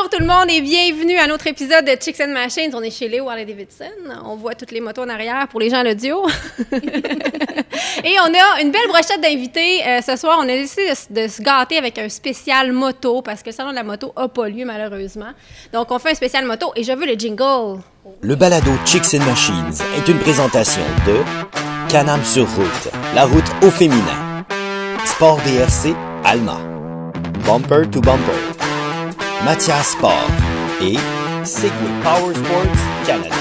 Bonjour tout le monde et bienvenue à notre épisode de Chicks and Machines. On est chez Léo Harley Davidson. On voit toutes les motos en arrière pour les gens à l'audio. et on a une belle brochette d'invités. Euh, ce soir, on a décidé de, se gâter avec un spécial moto parce que le salon de la moto n'a pas lieu malheureusement. Donc on fait un spécial moto et je veux le jingle. Le balado Chicks and Machines est une présentation de Canam sur route, la route au féminin. Sport DRC, Alma. Bumper to Bumper. Mathias Sport et Segway Power Sports Canada.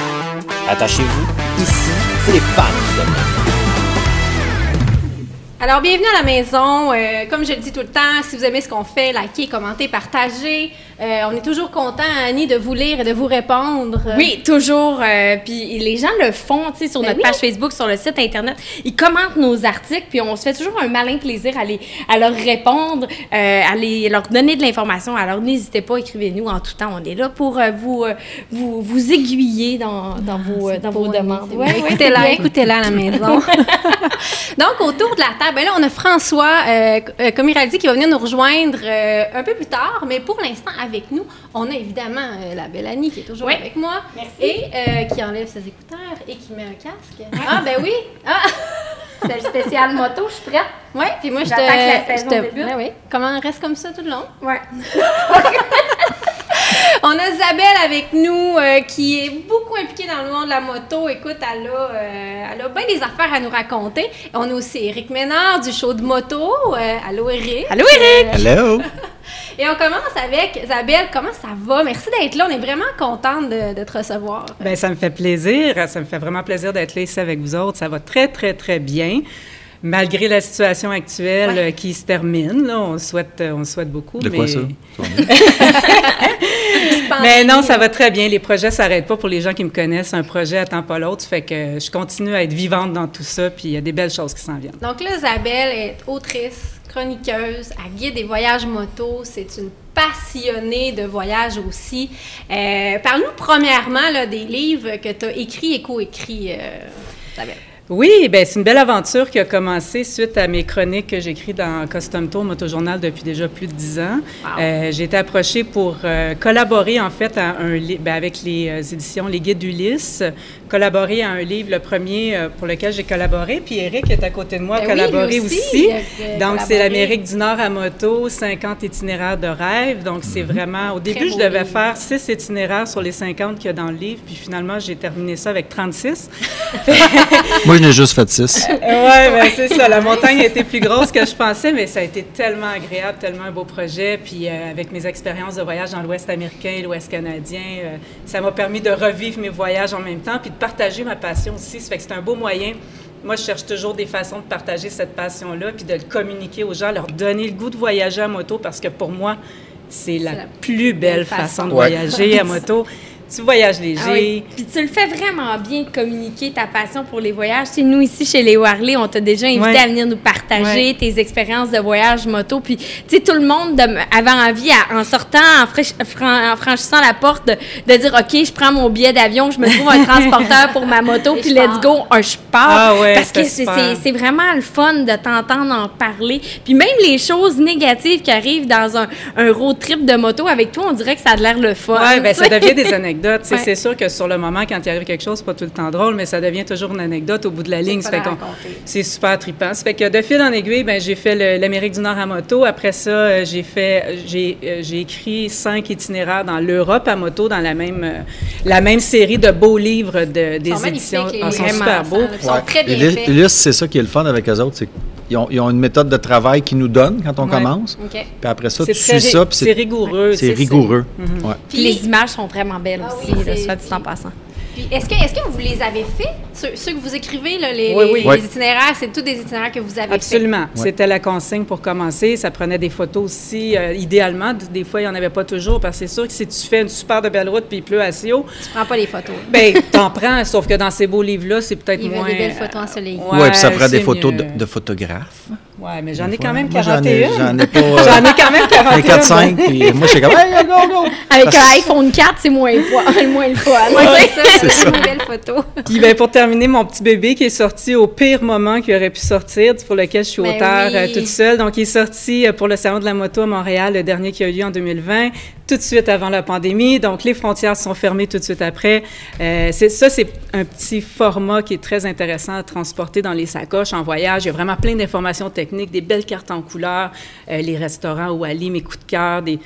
Attachez-vous, ici, c'est les fans de Alors, bienvenue à la maison. Euh, comme je le dis tout le temps, si vous aimez ce qu'on fait, likez, commentez, partagez. Euh, on est toujours content, Annie, de vous lire et de vous répondre. Oui, toujours. euh, puis les gens le font, tu sais, sur Ben notre oui. page Facebook, sur le site Internet. Ils commentent nos articles, puis on se fait toujours un malin plaisir à, les, à leur répondre, à les, leur donner de l'information. Alors, n'hésitez pas, écrivez-nous en tout temps. On est là pour vous, vous, vous aiguiller dans, dans vos, dans vos demandes. Ouais, écoutez-la, écoutez-la à la maison. Donc, autour de la table, ben là, on a François, euh, euh, comme il a dit, qui va venir nous rejoindre euh, un peu plus tard, mais pour l'instant, avec nous, on a évidemment euh, la belle Annie qui est toujours Oui. avec moi Merci. et qui enlève ses écouteurs et qui met un casque. Ah, ben oui! Ah! C'est le spécial moto, je suis prête. Oui, puis moi, je te... La je te- oui. Comment on reste comme ça tout le long? Ouais. On a Isabelle avec nous euh, qui est beaucoup impliquée dans le monde de la moto. Écoute, elle a, euh, elle a bien des affaires à nous raconter. On a aussi Eric Ménard du show de moto. Euh, allô Eric. Allô, Eric? Hello! Et on commence avec Isabelle. Comment ça va? Merci d'être là. On est vraiment contente de, de te recevoir. Bien, ça me fait plaisir. Ça me fait vraiment plaisir d'être là ici avec vous autres. Ça va très, très, très bien. Malgré la situation actuelle Ouais. euh, qui se termine, là, on souhaite, euh, on souhaite beaucoup. De mais... quoi Mais non, ça va très bien. Les projets s'arrêtent pas pour les gens qui me connaissent. Un projet attend pas l'autre. Fait que je continue à être vivante dans tout ça. Puis il y a des belles choses qui s'en viennent. Donc là, Isabelle est autrice, chroniqueuse, elle guide des voyages moto. C'est une passionnée de voyage aussi. Euh, Parle-nous premièrement là, des livres que tu as écrits et co-écrits, euh, Isabelle. Oui, ben c'est une belle aventure qui a commencé suite à mes chroniques que j'écris dans Custom Tour Motojournal depuis déjà plus de dix ans. Wow. Euh, j'ai été approchée pour euh, collaborer en fait à un li- ben, avec les euh, éditions Les Guides d'Ulysse, collaborer à un livre, le premier euh, pour lequel j'ai collaboré. Puis Eric est à côté de moi, a Ben oui, collaboré aussi. Donc c'est collaboré. l'Amérique du Nord à moto, 50 itinéraires de rêve. Donc c'est vraiment, au début je devais livre. faire six itinéraires sur les 50 qu'il y a dans le livre. Puis finalement j'ai terminé ça avec 36. Moi, je n'ai juste fait six. Oui, ben, c'est ça. La montagne a été plus grosse que je pensais, mais ça a été tellement agréable, tellement un beau projet. Puis euh, avec mes expériences de voyage dans l'Ouest américain et l'Ouest canadien, euh, ça m'a permis de revivre mes voyages en même temps, puis de partager ma passion aussi. Ça fait que c'est un beau moyen. Moi, je cherche toujours des façons de partager cette passion-là, puis de le communiquer aux gens, leur donner le goût de voyager à moto, parce que pour moi, c'est la, la plus belle façon. façon de Ouais. voyager à moto. Tu voyages léger. Ah oui. Puis tu le fais vraiment bien de communiquer ta passion pour les voyages. Tu sais, nous, ici, chez les Harley, on t'a déjà invité Ouais. à venir nous partager Ouais. tes expériences de voyage moto. Puis, tu sais, tout le monde de- avait envie, à- en sortant, en, fraîch- fran- en franchissant la porte, de, de dire OK, je prends mon billet d'avion, je me trouve un transporteur pour ma moto, puis let's go, un, je pars. Ah ouais, Parce que c'est- vraiment le fun de t'entendre en parler. Puis même les choses négatives qui arrivent dans un, un road trip de moto, avec toi, on dirait que ça a l'air le fun. Oui, sais. ça devient des anecdotes. Ouais. C'est sûr que sur le moment, quand il arrive quelque chose, c'est pas tout le temps drôle, mais ça devient toujours une anecdote au bout de la ligne. C'est super trippant. Ça fait que de fil en aiguille, ben, j'ai fait l'Amérique du Nord à moto. Après ça, euh, j'ai fait, j'ai, euh, j'ai écrit cinq itinéraires dans l'Europe à moto, dans la même, euh, la même série de beaux livres de, des Ils sont éditions. Ah, ils sont super beaux. Ils sont très bien faits. C'est ça qui est le fun avec eux autres, c'est ont, ils ont une méthode de travail qu'ils nous donnent quand on Ouais. commence. Puis après ça, tu suis ça, c'est rigoureux. c'est rigoureux. Ouais. Puis les images sont vraiment belles Ah aussi, oui, là, soit dit en passant. Puis est-ce que, est que vous les avez faits? Ceux, ceux que vous écrivez, là, les, Oui, oui. itinéraires, c'est tous des itinéraires que vous avez faits? Absolument. C'était la consigne pour commencer. Ça prenait des photos aussi, euh, idéalement. Des fois, il n'y en avait pas toujours, parce que c'est sûr que si tu fais une super de belle route puis il pleut assez haut, Tu prends pas les photos. ben t'en prends, sauf que dans ces beaux livres-là, c'est peut-être Il moins... des belles photos ensoleillées. Ouais, puis ça prend des photos de photographes. Ouais, mais j'en ai quand même Moi, j'en ai- 41. J'en ai pas. euh, J'en ai quand même 41. J'ai 4-5, puis moi, je suis comme, hey, go, go! Avec un iPhone 4, c'est moins, le moins le fun. C'est ça, c'est une belle photo. Puis ben, pour terminer, mon petit bébé qui est sorti au pire moment qu'il aurait pu sortir, pour lequel je suis Ben auteur oui. euh, toute seule. Donc, il est sorti euh, pour le Salon de la moto à Montréal, le dernier qui a eu lieu en 2020, tout de suite avant la pandémie. Donc, les frontières sont fermées tout de suite après. Euh, ça, c'est un petit format qui est très intéressant à transporter dans les sacoches en voyage. Il y a vraiment plein d'informations techniques, des belles cartes en couleur, euh, les restaurants où aller, mes coups de cœur, des...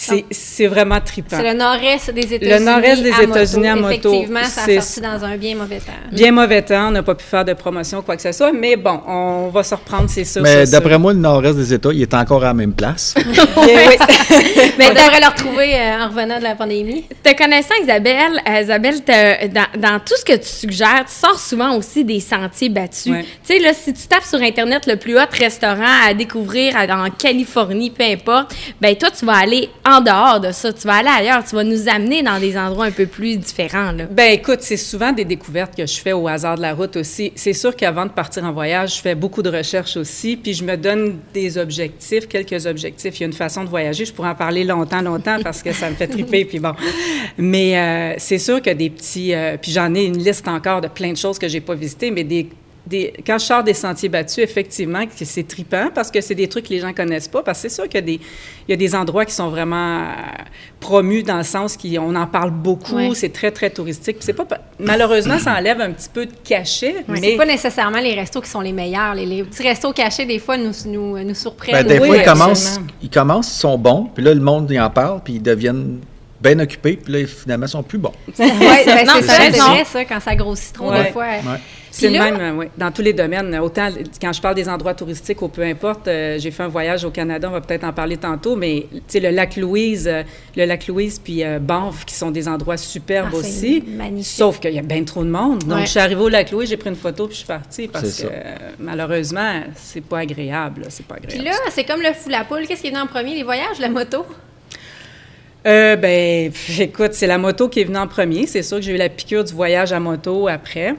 C'est, c'est vraiment trippant. C'est le nord-est des États-Unis. nord-est des à moto. États-Unis à moto. Effectivement, ça a sorti dans un bien mauvais temps. Bien mauvais temps, on n'a pas pu faire de promotion, quoi que ce soit, mais bon, on va se reprendre, c'est sûr. Mais c'est d'après moi, le nord-est des États, il est encore à la même place. oui. Mais on devrait le retrouver euh, en revenant de la pandémie? Te connaissant, Isabelle, euh, Isabelle, dans, dans tout ce que tu suggères, tu sors souvent aussi des sentiers battus. Ouais. Tu sais, là, si tu tapes sur Internet le plus haut restaurant à découvrir à- en Californie, peu importe, ben toi, tu vas aller en dehors de ça. Tu vas aller ailleurs. Tu vas nous amener dans des endroits un peu plus différents, là. Ben écoute, c'est souvent des découvertes que je fais au hasard de la route aussi. C'est sûr qu'avant de partir en voyage, je fais beaucoup de recherches aussi, puis je me donne des objectifs, quelques objectifs. Il y a une façon de voyager, je pourrais en parler longtemps, longtemps parce que ça me fait triper, puis bon. Mais euh, c'est sûr que des petits, euh, puis j'en ai une liste encore de plein de choses que j'ai pas visitées, mais des des- quand je sors des sentiers battus, effectivement, c'est tripant parce que c'est des trucs que les gens connaissent pas. Parce que c'est sûr qu'il y a des, il y a des endroits qui sont vraiment euh, promus dans le sens qu'on en parle beaucoup, c'est très, très touristique. Puis c'est pas, malheureusement, ça enlève un petit peu de cachet, Mais mais c'est pas nécessairement les restos qui sont les meilleurs. Les, les petits restos cachés, des fois, nous, nous, nous surprennent. Ben, des Oui, fois, ils commencent, ils commencent, ils sont bons, puis là, le monde, il en parle, puis ils deviennent bien occupés, puis là, finalement, ils sont plus bons. Ouais, ben, Non, c'est ça, vrai, ça, quand ça grossit trop, Ouais. des fois. Ouais. C'est Puis le même, euh, oui, dans tous les domaines. Autant quand je parle des endroits touristiques ou peu importe, euh, j'ai fait un voyage au Canada, on va peut-être en parler tantôt, mais tu sais, le lac Louise, euh, le lac Louise puis euh, Banff, qui sont des endroits superbes Ah, aussi. magnifique. Sauf qu'il y a bien trop de monde. Donc, Ouais. je suis arrivée au lac Louise, j'ai pris une photo puis je suis partie parce que euh, malheureusement, c'est pas agréable. là, C'est pas Puis agréable. là, c'est comme le fou la poule. Qu'est-ce qui est venu en premier, les voyages, la moto? Euh, ben, écoute, c'est la moto qui est venue en premier. C'est sûr que j'ai eu la piqûre du voyage à moto après.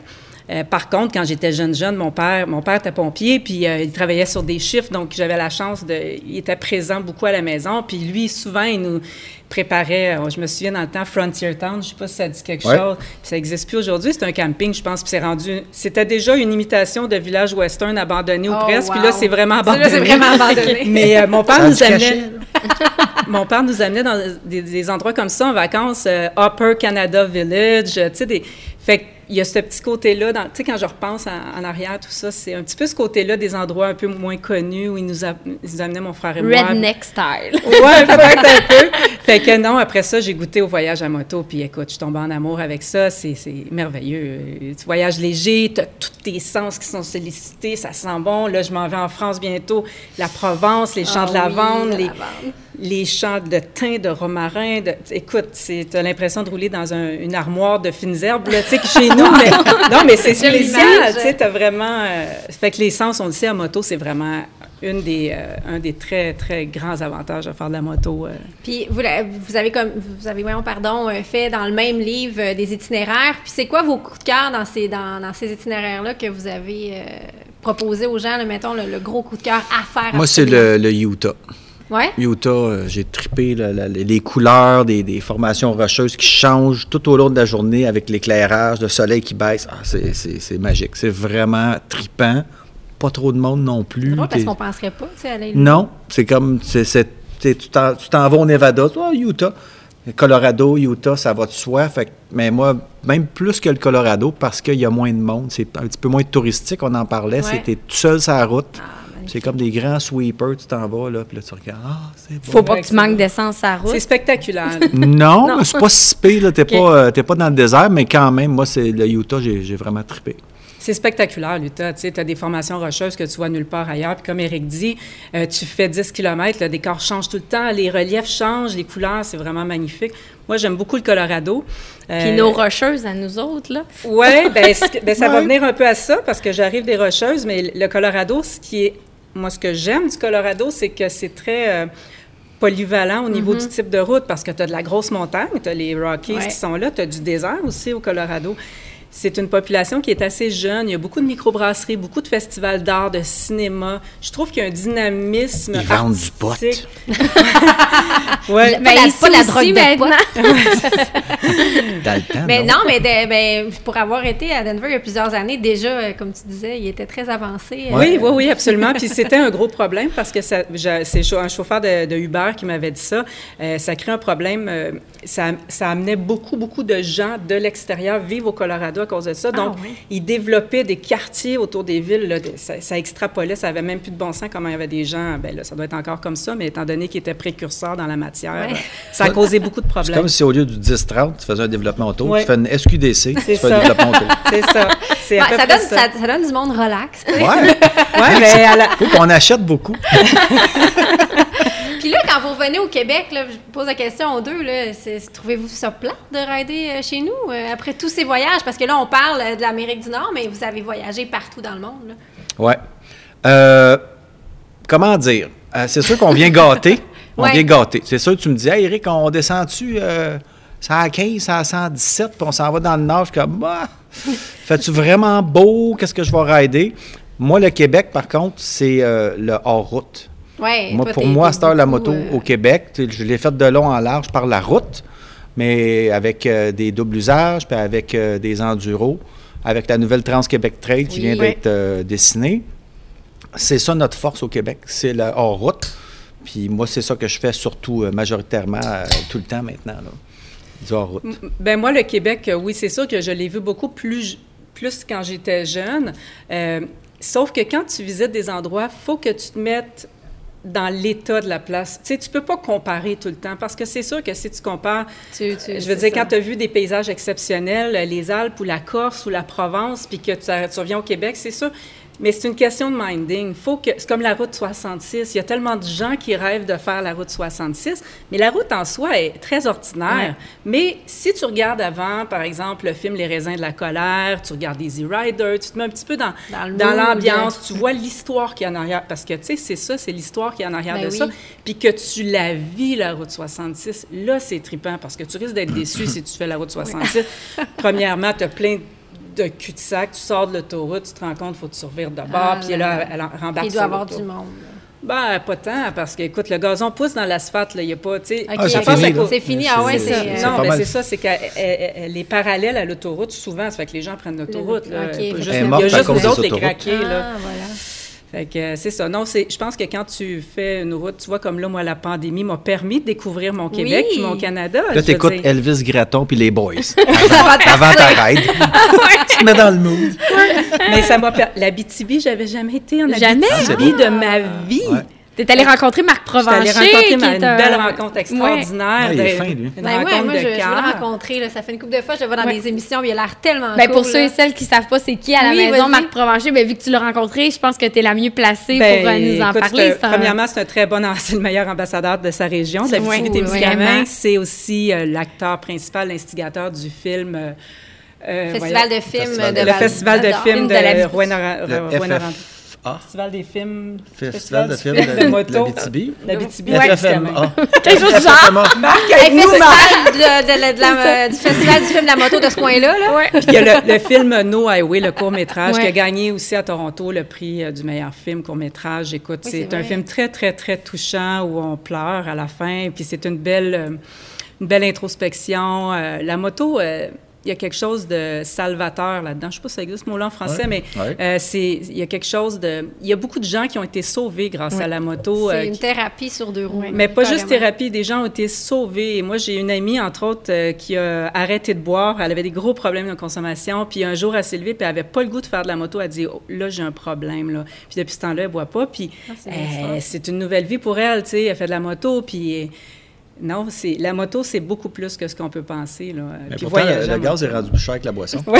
Euh, par contre, quand j'étais jeune jeune, mon père, mon père était pompier, puis euh, il travaillait sur des chiffres, donc j'avais la chance de, il était présent beaucoup à la maison, puis lui souvent il nous préparait. euh, je me souviens dans le temps Frontier Town, je sais pas si ça dit quelque Ouais. chose. Puis ça n'existe plus aujourd'hui. C'est un camping, je pense, puis c'est rendu. C'était déjà une imitation de village western abandonné ou Oh, presque, puis là c'est vraiment abandonné. c'est vraiment abandonné. Mais euh, mon père nous amenait. Mon père nous amenait dans des, des endroits comme ça en vacances, euh, Upper Canada Village, tu sais, des... Fait qu'il y a ce petit côté-là, tu sais, quand je repense en, en arrière, tout ça, c'est un petit peu ce côté-là des endroits un peu moins connus où ils nous, a- ils nous amenaient mon frère et moi. Redneck style. Ouais, peut-être un peu. Fait que non, après ça, j'ai goûté au voyage à moto, puis écoute, je tombe en amour avec ça, c'est merveilleux. Tu voyages léger, tu as tous tes sens qui sont sollicités, ça sent bon. Là, je m'en vais en France bientôt, la Provence, les champs Ah de oui, lavande, la les, lavande. Les champs de thym, de romarin. De, écoute, tu as l'impression de rouler dans un- une armoire de fines herbes, là, tu sais, que chez nous. mais, non, mais c'est spécial, tu sais, t'as vraiment... euh, fait que les sens, on le sait, à moto, c'est vraiment une des, euh, un des très, très grands avantages de faire de la moto. euh. Puis vous, avez comme vous avez voyons, pardon fait dans le même livre euh, des itinéraires. Puis c'est quoi vos coups de cœur dans ces dans, dans ces itinéraires là que vous avez euh, proposé aux gens, là, mettons le, le gros coup de cœur à faire. Moi, c'est le Utah. Ouais. Utah, euh, j'ai la- les couleurs des, des formations rocheuses qui changent tout au long de la journée avec l'éclairage, le soleil qui baisse. Ah, c'est- magique. C'est vraiment trippant. Pas trop de monde non plus. Drôle parce qu'on penserait pas, tu sais, aller Non, c'est comme, t'sais, tu t'en tu t'en vas au Nevada, toi, Utah. Colorado, Utah, ça va de soi. Fait, mais moi, même plus que le Colorado, parce qu'il y a moins de monde, c'est un petit peu moins touristique, on en parlait. Ouais. C'était tout seul sur la route. Ah. C'est comme des grands sweepers, tu t'en vas, là, puis là, tu regardes, ah, c'est beau. Faut pas que tu manques bon. d'essence à la route. C'est spectaculaire. Non, Non. c'est pas si pire, là, t'es, pas, euh, t'es pas dans le désert, mais quand même, moi, c'est le Utah, j'ai, vraiment trippé. C'est spectaculaire, l'Utah. Tu as des formations rocheuses que tu vois nulle part ailleurs. Puis comme Eric dit, euh, tu fais 10 km, le décor change tout le temps, les reliefs changent, les couleurs, c'est vraiment magnifique. Moi, j'aime beaucoup le Colorado. Euh, Puis nos rocheuses à nous autres, là. Oui, ben, ben, ça va venir un peu à ça parce que j'arrive des Rocheuses, mais le Colorado, ce qui est. Moi, ce que j'aime du Colorado, c'est que c'est très. euh, polyvalent au niveau du type de route parce que tu as de la grosse montagne, tu as les Rockies Ouais. qui sont là, tu as du désert aussi au Colorado. C'est une population qui est assez jeune. Il y a beaucoup de microbrasseries, beaucoup de festivals d'art, de cinéma. Je trouve qu'il y a un dynamisme Ils vendent du pot. ouais. Ben, la- ici pas la aussi, drogue de maintenant. Dans le temps, Mais non? non, mais de- ben, pour avoir été à Denver il y a plusieurs années, déjà, euh, comme tu disais, il était très avancé. euh, Oui, oui, oui, absolument. Puis c'était un gros problème parce que c'est un chauffeur de, de Uber qui m'avait dit ça. Euh, ça crée un problème. euh, ça, ça amenait beaucoup, beaucoup de gens de l'extérieur vivre au Colorado à cause de ça. Donc, oui. ils développaient des quartiers autour des villes. là, de- ça, ça extrapolait, ça avait même plus de bon sens comment il y avait des gens. Ben là, ça doit être encore comme ça, mais étant donné qu'ils étaient précurseurs dans la matière, Ouais. ça a causé beaucoup de C'est problèmes. comme si au lieu du 10-30, tu faisais un développement auto, Ouais. tu fais une SQDC, tu C'est fais ça. un développement auto. C'est ça. C'est à Ouais, peu ça, près donne, ça. ça- ça donne du monde relax. sais. Ouais, Ouais, mais à la- on achète beaucoup. Puis là, quand vous revenez au Québec, là, je pose la question aux deux, là, trouvez-vous ça plat de rider euh, chez nous euh, après tous ces voyages? Parce que là, on parle euh, de l'Amérique du Nord, mais vous avez voyagé partout dans le monde. Euh, comment dire? Euh, c'est sûr qu'on vient gâter. On Ouais. vient gâter. C'est sûr que tu me dis, hey, Eric, on descend-tu ça à 15, ça à 117, puis on s'en va dans le nord. Je suis comme, bah, fais-tu vraiment beau? Qu'est-ce que je vais rider? Moi, le Québec, par contre, c'est le hors-route. Ouais, Moi, toi, pour moi, à t'es cette heure, la moto euh, au Québec, je l'ai faite de long en large par la route, mais avec euh, des doubles usages, puis avec euh, des enduros, avec la nouvelle Trans-Québec Trail qui Oui. vient d'être euh, dessinée. C'est ça notre force au Québec, c'est le hors-route. Puis moi, c'est ça que je fais surtout euh, majoritairement euh, tout le temps maintenant, là, du hors-route. Ben moi, le Québec, euh, oui, c'est sûr que je l'ai vu beaucoup plus, plus quand j'étais jeune. Euh, sauf que quand tu visites des endroits, faut que tu te mettes dans l'état de la place. Tu sais, tu peux pas comparer tout le temps parce que c'est sûr que si tu compares, tu- tu- je veux dire, ça. quand tu as vu des paysages exceptionnels, euh, les Alpes ou la Corse ou la Provence, puis que tu, tu reviens au Québec, c'est sûr. Mais c'est une question de minding. Faut que c'est comme la route 66. Il y a tellement de gens qui rêvent de faire la route 66, mais la route en soi est très ordinaire. Mais si tu regardes avant, par exemple, le film Les raisins de la colère, tu regardes Easy Rider, tu te mets un petit peu dans, Dans l'ambiance, tu vois l'histoire qu'il y a en arrière. Parce que, tu sais, c'est ça, c'est l'histoire qu'il y a en arrière Ben de oui. ça. Puis que tu la vis, la route 66, là, c'est trippant parce que tu risques d'être déçu si tu fais la route 66. Premièrement, tu as plein de cul-de-sac, tu sors de l'autoroute, tu te rends compte, il faut te survivre de bord, Ah, puis là, là, là. elle en- rembarque Il doit y avoir du monde. Ben, pas tant, parce que, écoute, le gazon pousse dans l'asphalte, là, il n'y a pas, tu sais... OK, Ah, c'est fini, c'est- là. fini. Ah ouais, C'est- euh, Non, mais mal. c'est ça, c'est qu'elle elle- elle est parallèle à l'autoroute souvent, ça fait que les gens prennent l'autoroute. là. OK, Il y a fait juste- Elle il y a à juste cause nous des autres, les autoroutes. craqués, là. Ah, voilà. Fait que euh, c'est ça. Non, c'est, je pense que quand tu fais une route, tu vois, comme là, moi, la pandémie m'a permis de découvrir mon Québec Oui. puis mon Canada. je Là, veux tu écoutes dire. Elvis Gratton puis les Boys avant, avant ta ride. tu te mets dans le mood. Mais ça m'a permis. L'Abitibi, j'avais jamais été en Jamais? Abitibi de ma vie. Ouais. T'es allé rencontrer Marc J'étais Provencher. rencontrer qui ma, est une un- belle rencontre extraordinaire. Ouais, il est de- fin, lui. Une Ben ouais, rencontre moi, de je, je veux le cœur. rencontrer. Là. Ça fait une couple de fois, je le vois dans Ouais. des émissions, il a l'air tellement Ben, cool. pour ceux et celles qui savent pas c'est qui à la Oui, maison. Marc Provencher, ben, vu que tu l'as rencontré, je pense que tu es la mieux placée Ben, pour euh, nous en écoute, parler. un- Premièrement, c'est un très bon, c'est le meilleur ambassadeur de sa région, de C'est la Témiscamingue. C'est aussi euh, l'acteur principal, l'instigateur du film. euh, euh, Festival de films Festival de de- le Val- festival de films de, de la-. FFA. Festival des films. Festival de films de de moto. l'Abitibi. L'Abitibi. FFMA. Quelque chose du genre. Festival de- de- de- de la- du festival du film de la moto de ce coin-là. Là. Ouais. Puis il y a le, le film No Highway, le court-métrage, qui a Ouais. gagné aussi à Toronto le prix euh, du meilleur film court-métrage. Écoute, Oui, c'est un film très, très, très touchant où on pleure à la fin. Puis c'est une belle, euh, une belle introspection. Euh, la moto, euh, il y a quelque chose de salvateur là-dedans. Je ne sais pas si ça existe ce mot-là en français, Ouais, mais ouais. euh, c'est, il y a quelque chose de... Il y a beaucoup de gens qui ont été sauvés grâce à la moto. euh, C'est une qui- thérapie sur deux roues. mais pas juste thérapie, des gens ont été sauvés. Et moi, j'ai une amie, entre autres, euh, qui a arrêté de boire. Elle avait des gros problèmes de consommation. Puis un jour, elle s'est levée, puis elle avait pas le goût de faire de la moto. Elle a dit, Oh, là, j'ai un problème. Là. Puis depuis ce temps-là, elle boit pas. Puis Ah, euh, c'est une nouvelle vie pour elle, tu sais. Elle fait de la moto, puis... non, c'est la moto, c'est beaucoup plus que ce qu'on peut penser. Là. Mais Puis pourtant, voyager le gaz est rendu plus cher que la boisson.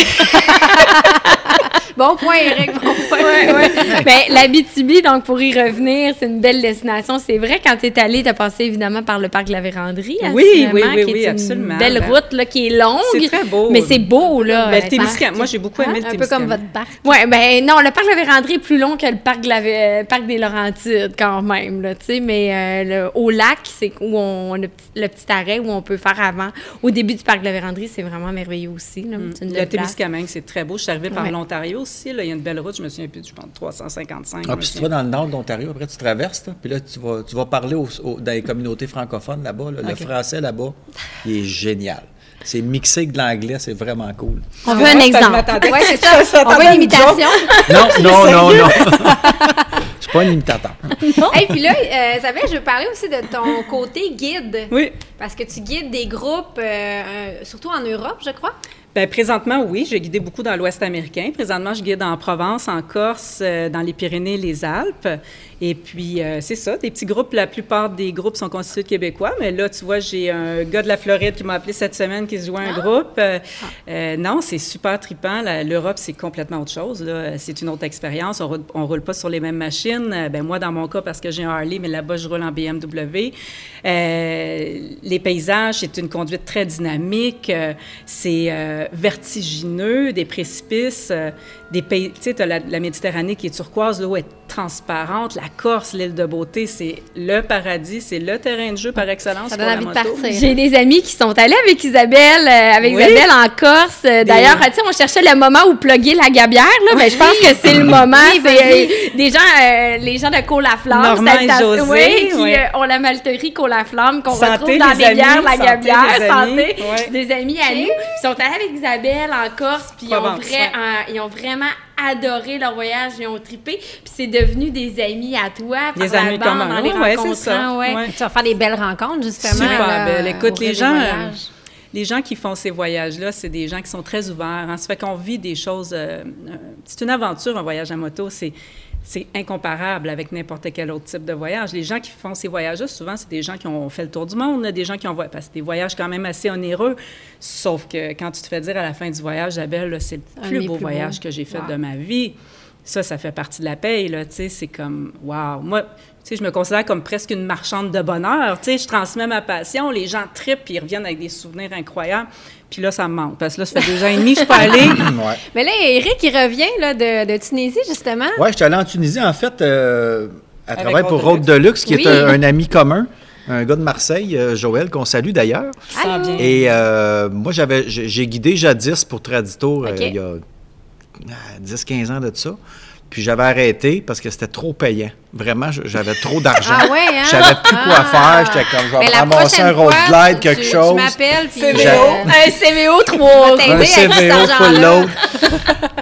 Bon point, Eric. Bon point. Ouais, ouais. Ben, l'Abitibi, donc pour y revenir, c'est une belle destination. C'est vrai, quand tu es allé, tu as passé évidemment par le parc de la Vérandrie. Oui, assurément, oui, oui, qui est oui, une absolument. belle Ben, route là, qui est longue. C'est très beau. Mais c'est beau, là. Ben, le parc. moi, j'ai beaucoup aimé le Un peu comme votre parc. Ouais, ben non, le parc de la Vérandrie est plus long que le parc, de la, euh, parc des Laurentides, quand même, là, tu sais, mais euh, le- au lac, c'est où on, le, petit, le petit arrêt où on peut faire avant, au début du parc de la Vérandrie, c'est vraiment merveilleux aussi, là, une Le. Témiscamingue, c'est très beau. Je suis arrivée par Ouais. l'Ontario aussi. Là. Il y a une belle route, je me souviens plus, je pense 355. Ah, puis si tu vas dans le nord de l'Ontario, après tu traverses, puis là, tu vas, tu vas parler aux- aux- dans les communautés francophones là-bas. là. Le français là-bas, il est génial. C'est mixé avec de l'anglais, c'est vraiment cool. On veut un exemple. Oui, c'est ça. On à une imitation. Non, non, non, non. Je suis pas un imitateur. Et puis là, euh, Isabelle, je veux parler aussi de ton côté guide. Oui. Parce que tu guides des groupes, euh, surtout en Europe, je crois. Ben, présentement, oui, j'ai guidé beaucoup dans l'Ouest américain. Présentement, je guide en Provence, en Corse, euh, dans les Pyrénées, les Alpes. Et puis, euh, c'est ça, des petits groupes. La plupart des groupes sont constitués de Québécois. Mais là, tu vois, j'ai un gars de la Floride qui m'a appelé cette semaine qui se joint à un groupe. Euh, euh, non, c'est super trippant. La- L'Europe, c'est complètement autre chose. là. C'est une autre expérience. On roule, on roule pas sur les mêmes machines. Euh, ben, moi, dans mon cas, parce que j'ai un Harley, mais là-bas, je roule en BMW. Euh, les paysages, c'est une conduite très dynamique. Euh, c'est vertigineux, des précipices, des pays. Tu sais, tu as la, la Méditerranée qui est turquoise, l'eau est transparente. La Corse, l'île de beauté, c'est le paradis, c'est le terrain de jeu par excellence Ça pour donne la envie de moto. partir. J'ai des amis qui sont allés avec Isabelle, euh, avec Oui. Isabelle en Corse. Euh, D'ailleurs, tu sais, on cherchait le moment où plugger la gabière, là. Ben, je pense que c'est le moment. Oui, c'est vas-y. euh, des gens, euh, les gens de Côte-la-Flamme. Oui, qui euh, ont la malterie Côte-la-Flamme, qu'on Santé, retrouve dans les bières, la gabière, santé. Des amis à nous. Ils sont allés avec Isabelle en Corse, puis ils ont, Provence, vraiment adoré leur voyage, ils ont trippé, puis c'est devenu des amis à toi, par Des la amis bande, en les Ouais, rencontrant, ça. ouais. Ouais. Tu vas faire des belles rencontres, justement. Super là, belle. Écoute, les gens, euh, les gens qui font ces voyages-là, c'est des gens qui sont très ouverts. hein. Ça fait qu'on vit des choses. euh, euh, c'est une aventure, un voyage à moto. C'est c'est incomparable avec n'importe quel autre type de voyage. Les gens qui font ces voyages-là, souvent, c'est des gens qui ont fait le tour du monde, des gens qui ont... Parce que c'est des voyages quand même assez onéreux. Sauf que quand tu te fais dire à la fin du voyage, là, c'est le plus beau plus voyage beaux. que j'ai fait Wow. de ma vie. Ça, ça fait partie de la paye, là, tu sais, c'est comme, wow. Moi, tu sais, je me considère comme presque une marchande de bonheur, tu sais, je transmets ma passion, les gens trippent, puis ils reviennent avec des souvenirs incroyables, puis là, ça me manque, parce que là, ça fait deux ans et demi que je suis pas allée. Ouais. Mais là, Eric, il revient là, de, de Tunisie, justement. Ouais, j'étais allé en Tunisie, en fait, euh, à Avec travailler pour Road Deluxe, qui Oui. est un, un ami commun, un gars de Marseille, euh, Joël, qu'on salue d'ailleurs. Et euh, moi, j'avais, j'ai guidé jadis pour Traditour euh, il y a ah, 10-15 ans de ça. Puis j'avais arrêté parce que c'était trop payant. Vraiment, j'avais trop d'argent. Ah ouais, hein? J'avais plus quoi Ah. faire. J'étais comme, je vais ramasser un road glide, quelque tu, chose. Tu m'appelles, puis... CVO. Un CVO 3 t'aider un CVO full load.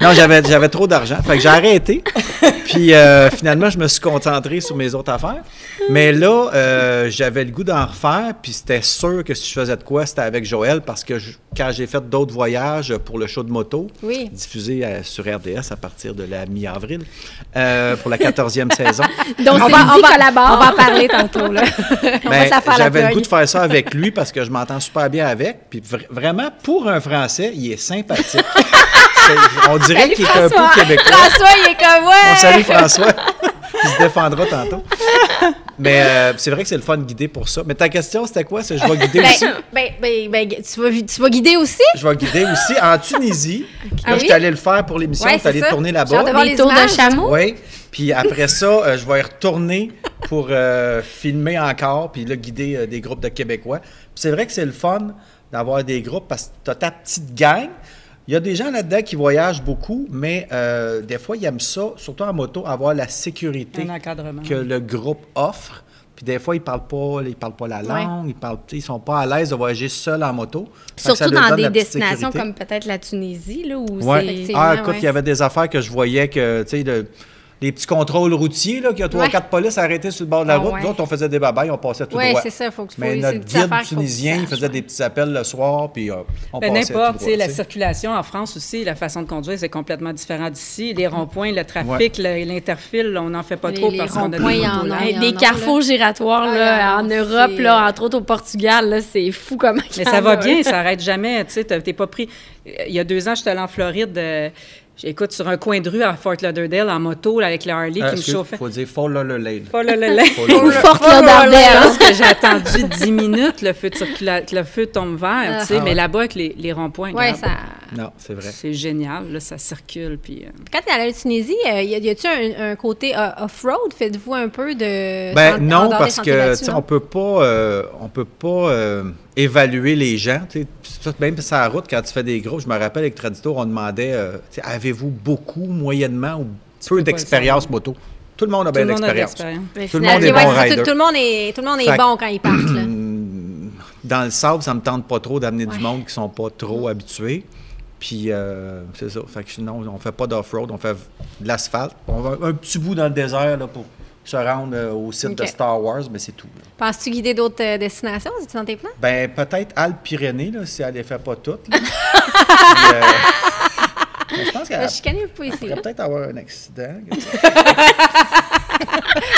non, j'avais, j'avais trop d'argent. Fait que j'ai arrêté. Puis euh, finalement, je me suis concentré sur mes autres affaires. Mais là, euh, j'avais le goût d'en refaire. Puis c'était sûr que si je faisais de quoi, c'était avec Joël. Parce que je- quand j'ai fait d'autres voyages pour le show de moto, Oui. diffusé euh, sur RDS à partir de la mi-avril, euh, pour la 14e saison, Donc, On va, on, va, collabore. on va en parler tantôt, là. Ben, j'avais le goût de faire ça avec lui parce que je m'entends super bien avec. Puis vr- vraiment, pour un Français, il est sympathique. On dirait qu'il est un peu québécois. François, il est comme, ouais! On salue François. Il se défendra tantôt. Mais euh, c'est vrai que c'est le fun de guider pour ça. Mais ta question, c'était quoi? C'est je vais guider aussi. Ben, ben, ben, ben, tu, vas, tu vas guider aussi? Je vais guider aussi en Tunisie. Ah Là, oui? je suis allé le faire pour l'émission. Ouais, je suis allé tourner là-bas. les tours chameau? Oui. Puis après ça, euh, je vais y retourner pour euh, filmer encore, puis là, guider euh, des groupes de Québécois. Puis c'est vrai que c'est le fun d'avoir des groupes parce que tu as ta petite gang. Il y a des gens là-dedans qui voyagent beaucoup, mais euh, des fois, ils aiment ça, surtout en moto, avoir la sécurité que le groupe offre. Puis des fois, ils parlent pas, ils parlent pas la langue, ils parlent, ils sont pas à l'aise de voyager seul en moto. Surtout dans des destinations sécurité. comme peut-être la Tunisie, là, où Ouais. c'est... Ah, écoute, ouais. il y avait des affaires que je voyais que, tu sais, les petits contrôles routiers, là, qu'il y a trois, Ouais. quatre polices arrêtés sur le bord de la Ah route. ouais. Nous autres, on faisait des babayes, on passait tout Oui, droit. c'est ça. Faut que, Mais notre guide tunisien, il faisait ouais. des petits appels le soir, puis euh, on Ben, passait tout N'importe, droit, tu sais, la circulation en France aussi, la façon de conduire, c'est complètement différent d'ici. Les ronds-points, le trafic, le- l'interfile, on n'en fait pas Les- trop les parce qu'on a des des carrefours giratoires Ah, là, en Europe, là, entre autres au Portugal, là, c'est fou comment Mais ça va bien, ça arrête jamais. Tu sais, t'es pas pris. Il y a deux ans, j'étais allée en Floride. Euh, Écoute, sur un coin de rue à Fort Lauderdale, en moto, là, avec le Harley Euh, qui me excuse, chauffait. faut dire Fort Lauderdale. Fort Lauderdale. Fort Je Lauderdale. pense que j'ai attendu 10 minutes, le feu, de circula- que le feu tombe vert, tu sais, Ah mais ouais. là-bas, avec les, les ronds-points, Ouais, regarde, ça. Non, c'est vrai. c'est génial, là, ça circule, puis... euh, Quand tu es allé en Tunisie, euh, y a-tu un, un côté euh, off-road? Faites-vous un peu de. Ben non, parce que on peut pas, euh, on peut pas euh, évaluer les gens. tu sais. Ça, Même sur la route, quand tu fais des groupes, je me rappelle avec Traditor, on demandait, euh, avez-vous beaucoup, moyennement ou peu d'expérience moto? Tout le monde a bien d'expérience. tout le monde est bon c'est ça, rider. tout, tout le monde est, tout le monde est Fait que- bon quand ils partent. là. Dans le sable, ça me tente pas trop d'amener Ouais. du monde qui sont pas trop habitués. Puis euh, c'est ça. Fait que sinon, on fait pas d'off-road, on fait de l'asphalte. On va un petit bout dans le désert là, pour se rendre euh, au site de. Star Wars, mais c'est tout. Penses-tu guider d'autres euh, destinations? C'est-tu dans tes plans? Ben, peut-être Alpes-Pyrénées, là, si elle les fait pas toutes. Puis, euh, je pense qu'elle pourrait peut-être avoir un accident.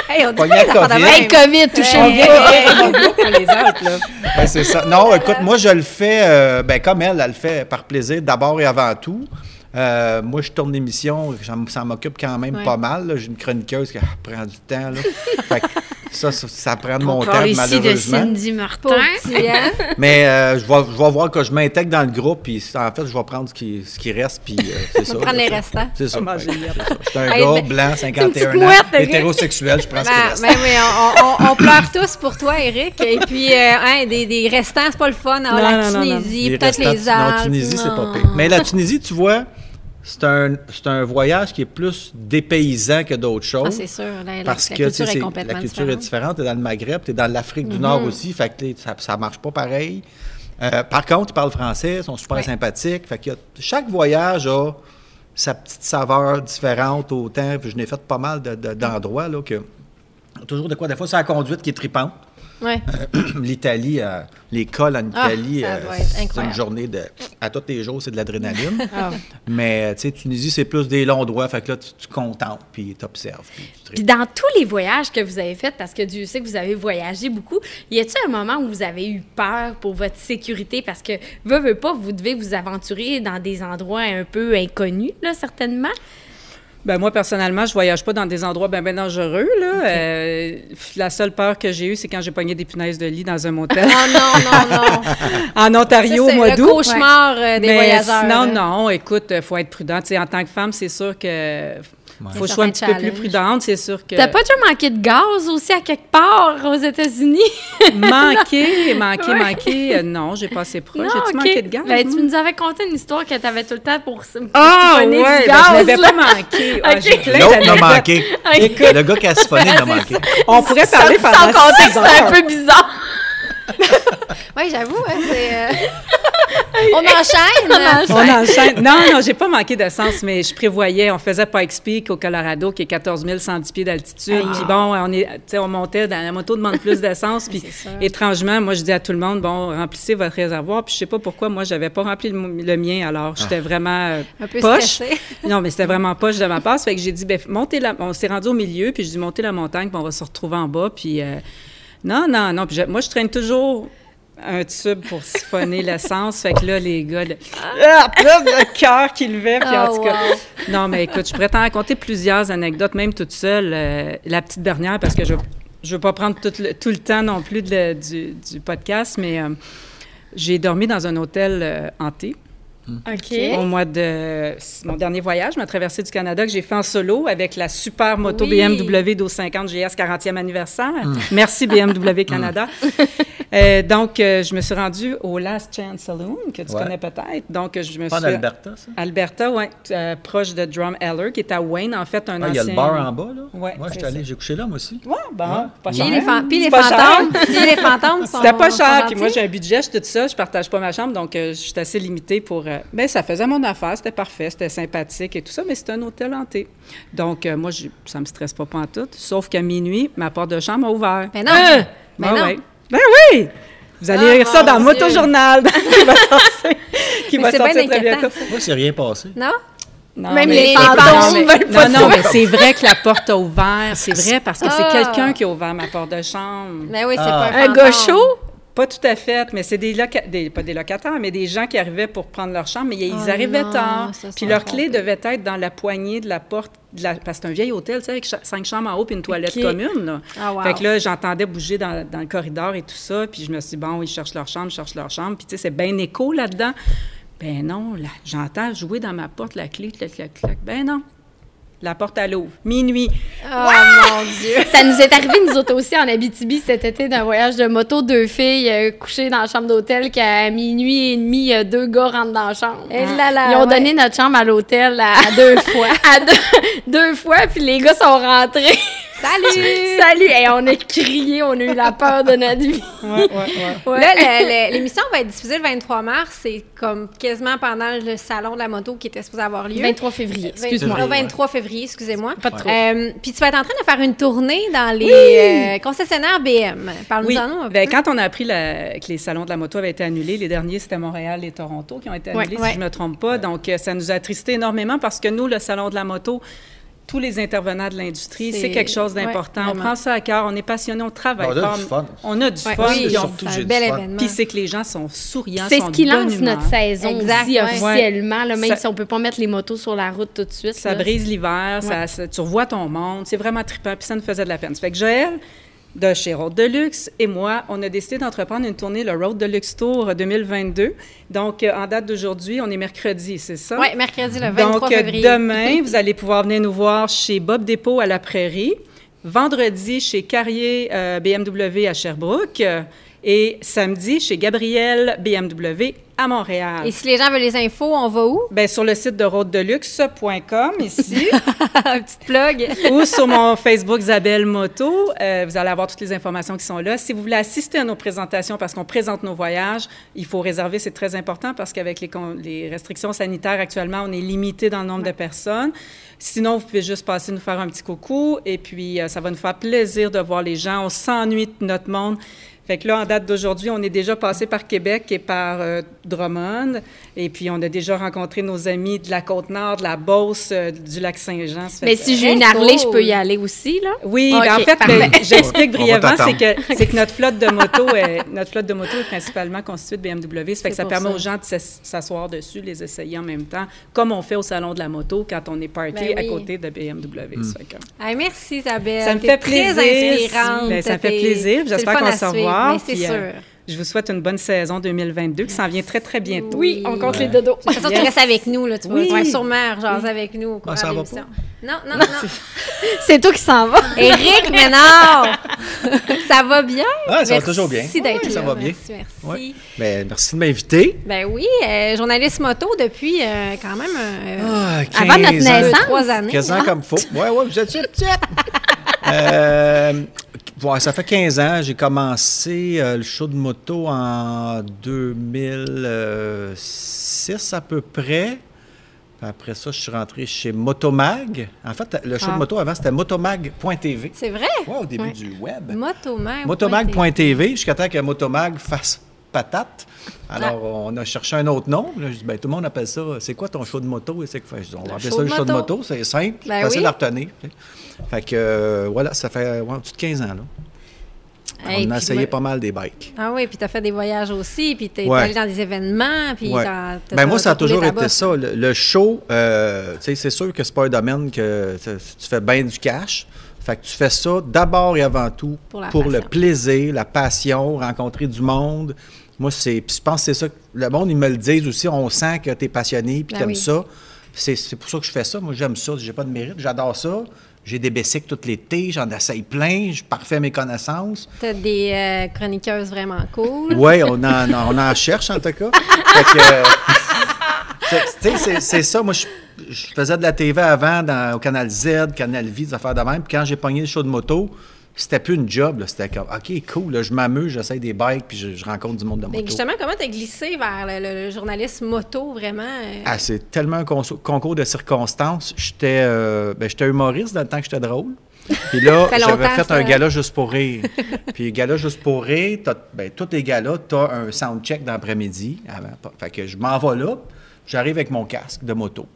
Hey, on dit pas COVID. Hey, touchez les Alpes, là. Ben, c'est ça. Non, écoute, moi, je le fais, euh, ben, comme elle, elle le fait par plaisir, d'abord et avant tout. Euh, moi, je tourne l'émission, ça m'occupe quand même Ouais. pas mal. J'ai une chroniqueuse qui ah, prend du temps. Là. Fait que ça, ça, ça prend de mon temps, ici de malheureusement. Cindy Martin. Petit, hein? Mais euh, je, vais, je vais voir que je m'intègre dans le groupe, puis en fait, je vais prendre ce qui, ce qui reste, puis euh, c'est ça. Prendre les restants. C'est ça. Je suis un Hey, gars ben, blanc, 51 petite ans, hétérosexuel, je prends ce qui Ben, reste. ben on, on- on pleure tous pour toi, Eric. Et puis, euh, hein, des, des restants, c'est pas le fun. Alors, Non, la non. Tunisie, peut-être les Alpes. Non, Tunisie, c'est pas non. pire. Mais la Tunisie, tu vois, c'est un, un voyage qui est plus dépaysant que d'autres choses. Ah, c'est sûr. La, parce la que tu culture est complètement la culture différente. est différente. Tu es dans le Maghreb, tu es dans l'Afrique du Mhm. Nord aussi, fait que ça, ça marche pas pareil. Euh, par contre, ils parlent français, ils sont super Ouais. sympathiques. Fait que chaque voyage a sa petite saveur différente autant. Puis je n'ai fait pas mal de- de- d'endroits là, que toujours de quoi. Des fois, c'est la conduite qui est tripante. Ouais. L'Italie, euh, les cols en Ah, Italie, euh, c'est une journée de. À tous les jours, c'est de l'adrénaline. Ah. Mais, euh, tu sais, Tunisie, c'est plus des longs droits. Fait que là, tu, tu contemples, puis tu observes. Puis tu tripes. Puis dans tous les voyages que vous avez faits, parce que Dieu sait que vous avez voyagé beaucoup, y a-t-il un moment où vous avez eu peur pour votre sécurité? Parce que, veux, veux pas, vous devez vous aventurer dans des endroits un peu inconnus, là, certainement. Ben moi, personnellement, je voyage pas dans des endroits bien ben dangereux. Là. Euh, la seule peur que j'ai eue, c'est quand j'ai pogné des punaises de lit dans un motel Oh non, non, non. en Ontario au c'est mois le d'août. cauchemar euh, des Mais voyageurs. sinon, là. non, écoute, il faut être prudent. En tant que femme, c'est sûr que faut que je sois un petit peu plus prudente. C'est sûr que T'as pas déjà manqué de gaz aussi à quelque part aux États-Unis? manquer, Ouais. manquer, euh, non, j'ai pas assez proche. J'ai-tu manqué de gaz? Ben, tu nous avais conté une histoire que t'avais tout le temps pour, Ah siphonner ouais, du ben, gaz. je n'avais pas manqué. Ah, Ok. J'ai plein L'autre d'anecdotes. manqué. Le gars qui a siphonné m'a manqué. On pourrait Sans- parler sans pendant contexte, six c'est un peu bizarre. Oui, j'avoue, hein, c'est. euh, On enchaîne. On enchaîne. Non, non, j'ai pas manqué d'essence, mais je prévoyais, on faisait Pikes Peak au Colorado, qui est 14 110 pieds d'altitude. Puis bon, on, est, tu sais, on montait dans la moto, demande plus d'essence. Puis étrangement, moi, je dis à tout le monde, bon, remplissez votre réservoir. Puis je sais pas pourquoi, moi, j'avais pas rempli le, mien. Alors, j'étais vraiment euh, Un peu poche. stressé. Non, mais c'était vraiment poche de ma part. Ça Fait que j'ai dit, ben, montez la, on s'est rendu au milieu, puis j'ai dit, montez la montagne, puis on va se retrouver en bas. Puis euh, non, non, non. Puis je- moi, je traîne toujours un tube pour siphonner l'essence. Fait que là, les gars, le, Ah, là, le cœur qui levait. Puis en Oh, tout cas, wow. non, mais écoute, je pourrais t'en raconter plusieurs anecdotes, même toute seule. Euh, la petite dernière, parce que je je veux pas prendre tout le, tout le temps non plus de du, du podcast, mais euh, j'ai dormi dans un hôtel euh, hanté OK. au mois de c'est mon dernier voyage, ma traversée du Canada que j'ai fait en solo avec la super moto Oui. BMW 1250 GS 40e anniversaire. Merci BMW Canada. Euh, donc, euh, je me suis rendue au Last Chance Saloon, que tu Ouais. connais peut-être. Donc, je me Pas en. Alberta, ça? Alberta, oui, proche de Drum Eller, qui est à Wayne, en fait, un Ah, il y a le bar en bas, là? Ouais, Moi, c'est j'étais allé, ça. j'ai couché là, moi aussi. Ouais, bon, Ouais. pas Puis cher. les, fan- puis les pas cher. fantômes. Puis les fantômes sont. C'était pas cher, puis moi j'ai un budget, je suis toute ça, je partage pas ma chambre, donc euh, je suis assez limitée pour. Ben ça faisait mon affaire, c'était parfait, c'était sympathique et tout ça, mais c'était un hôtel hanté. Donc euh, moi, j'ai- ça me stresse pas en tout, sauf qu'à minuit, ma porte de chambre a ouvert. Ben non. Ah! Ben Ouais, non. ouais. Ben oui! Vous allez Ah, lire ça dans motojournal qui va sortir, qui Mais va c'est sortir bien très bientôt. Moi, c'est rien passé. Non? Non, Même mais- les fantômes veulent pas Non, non, mais c'est vrai que la porte a ouvert. C'est vrai parce que Ah. c'est quelqu'un qui a ouvert ma porte de chambre. Ben oui, c'est Ah. pas un Un gars chaud? Pas tout à fait, mais c'est des, des pas des locataires, mais des gens qui arrivaient pour prendre leur chambre, mais ils Oh arrivaient non, tard. Puis leur clé devait être dans la poignée de la porte, de la- parce que c'est un vieil hôtel, tu sais, avec cinq chambres en haut puis une toilette commune. Là. Ah, wow. Fait que là, j'entendais bouger dans, dans le corridor et tout ça, puis je me suis dit, bon, ils cherchent leur chambre, ils cherchent leur chambre, puis tu sais, c'est bien écho là-dedans. Ben non, là, j'entends jouer dans ma porte la clé, clac, clac, clac. Ben non. La porte, elle ouvre. Minuit. Oh mon Dieu! Ça nous est arrivé, nous autres aussi, en Abitibi, cet été, d'un voyage de moto, deux filles euh, couchées dans la chambre d'hôtel, qu'à minuit et demi, euh, deux gars rentrent dans la chambre. Et là là, Ils ont ouais. donné notre chambre à l'hôtel à, deux fois. à deux, deux fois, puis les gars sont rentrés. Salut! Salut! Et on a crié, on a eu la peur de notre vie. Ouais, ouais, ouais. Là, l'émission va être diffusée le 23 mars. C'est comme quasiment pendant le salon de la moto qui était supposé avoir lieu. 23 février, excuse-moi. Le 23 février, excusez-moi. Pas de trouble. Euh, puis tu vas être en train de faire une tournée dans les euh, concessionnaires BM. Parle-nous Oui. en nous un Ben, quand on a appris la- que les salons de la moto avaient été annulés, les derniers, c'était Montréal et Toronto qui ont été annulés, ouais. si je ne me trompe pas. Donc, euh, ça nous a attristé énormément parce que nous, le salon de la moto, tous les intervenants de l'industrie, C'est- quelque chose d'important. ouais, on prend ça à cœur, on est passionné, on travaille On a fort. du fun. On a du Ouais, fun. oui, puis on- surtout, un du bel fun. événement. Puis c'est que les gens sont souriants, C'est ce qui lance humeur. notre saison Exact, aussi ouais. officiellement, là, même Ça- si on peut pas mettre les motos sur la route tout de suite. Ça là. brise l'hiver, ça- ça- tu revois ton monde, c'est vraiment trippant, puis ça nous faisait de la peine. Ça fait que Joël, de chez Road Deluxe, et moi, on a décidé d'entreprendre une tournée, le Road Deluxe Tour 2022. Donc, euh, en date d'aujourd'hui, on est mercredi, c'est ça? Oui, mercredi le 23 Donc, euh, février. demain, vous allez pouvoir venir nous voir chez Bob Dépôt à la Prairie. Vendredi, chez Carrier euh, BMW à Sherbrooke. Et samedi, chez Gabriel BMW à Montréal. Et si les gens veulent les infos, on va où? Bien, sur le site de roaddeluxe.com ici. Petite plug. ou sur mon Facebook Isabelle Moto. Euh, vous allez avoir toutes les informations qui sont là. Si vous voulez assister à nos présentations parce qu'on présente nos voyages, il faut réserver, c'est très important parce qu'avec les restrictions sanitaires actuellement, on est limité dans le nombre de personnes. Sinon, vous pouvez juste passer nous faire un petit coucou et puis euh, ça va nous faire plaisir de voir les gens. On s'ennuie de notre monde. Fait que là, en date d'aujourd'hui, on est déjà passé par Québec et par euh, Drummond. Et puis, on a déjà rencontré nos amis de la Côte-Nord, de la Beauce, euh, du lac Saint-Jean. Ça fait Mais si j'ai une Très Harley, je peux y aller aussi, là? oui, ben, en fait, ben, j'explique brièvement, c'est que, c'est que notre flotte de moto est, notre flotte de moto est principalement constituée de BMW. Ça fait que ça permet ça. aux gens de s'ass- s'asseoir dessus, les essayer en même temps, comme on fait au salon de la moto quand on est parké Ben oui. à côté de BMW. Ça fait que- Ah, merci Isabelle. Ça me fait très plaisir. inspirante. Ben, ça me fait plaisir. J'espère qu'on se suivre, mais C'est puis, sûr. euh, Je vous souhaite une bonne saison 2022 qui s'en vient très, très bientôt. Oui, on compte les dodos. De toute façon, tu restes avec nous, là, tu vas, Oui. vas sûrement jaser avec nous au cours Ah, de va l'émission. Non, non, non. C'est toi qui s'en vas. Éric Ménard! ça va bien? Ah, ça va toujours bien. Merci d'être Ouais, là. ça va bien. Merci, merci. Ouais. Ben, merci de m'inviter. Ben oui, euh, journaliste moto depuis euh, quand même euh, Ah, Avant notre 15 ans. deux, naissance. trois années. 15 ans comme faut. Ouais, ouais, vous êtes petite. euh, ouais, ça fait 15 ans. J'ai commencé euh, le show de moto en 2006 à peu près. Après ça, je suis rentré chez Motomag. En fait, le show Ah. de moto avant, c'était motomag.tv. C'est vrai? Ouais, au début Ouais. du web. Motomag. Motomag.tv, jusqu'à temps que Motomag fasse patate. Alors, on a cherché un autre nom. Là, je dis, ben, tout le monde appelle ça. C'est quoi ton show de moto? Et c'est on va appeler ça le show de moto. C'est simple, Ben facile oui. à retenir. tu sais. Fait que, euh, voilà, ça fait ouais, au-dessus de 15 ans. Là. Hey, on a essayé pas mal des bikes. Ah oui, puis tu as fait des voyages aussi, puis tu es Ouais. allé dans des événements, puis Ouais. Ben, moi, ça a toujours été bosse. ça. Le, le show, euh, tu sais, c'est sûr que c'est pas un domaine que tu tu fais bien du cash. Fait que tu fais ça d'abord et avant tout Pour le plaisir, la passion, rencontrer du monde. Moi, c'est, je pense que c'est ça. que Le monde, ils me le disent aussi. On sent que tu es passionné puis Ben tu aimes oui. ça. C'est, c'est pour ça que je fais ça. Moi, j'aime ça. J'ai pas de mérite. J'adore ça. J'ai des bicycles tout l'été. J'en essaye plein. Je parfais mes connaissances. T'as des euh, chroniqueuses vraiment cool. Oui, on en, on en cherche en tout cas. Fait que, euh, c'est- ça. Moi, je, je faisais de la TV avant dans, au Canal Z, Canal V, des affaires de même. Puis quand j'ai pogné le show de moto, c'était plus une job. C'était comme, OK, cool, là, je m'amuse, j'essaye des bikes, puis je, je rencontre du monde de Mais moto. justement, comment t'as glissé vers le, le- le journalisme moto, vraiment? euh? Ah, c'est tellement un concours de circonstances. J'étais euh, ben, j'étais humoriste dans le temps que j'étais drôle. Puis là, j'avais fait ça. un gala juste pour rire. Puis gala juste pour rire, t'as- ben, tous les galas, tu as un soundcheck d'après-midi. avant. Fait que je m'en vais là, j'arrive avec mon casque de moto.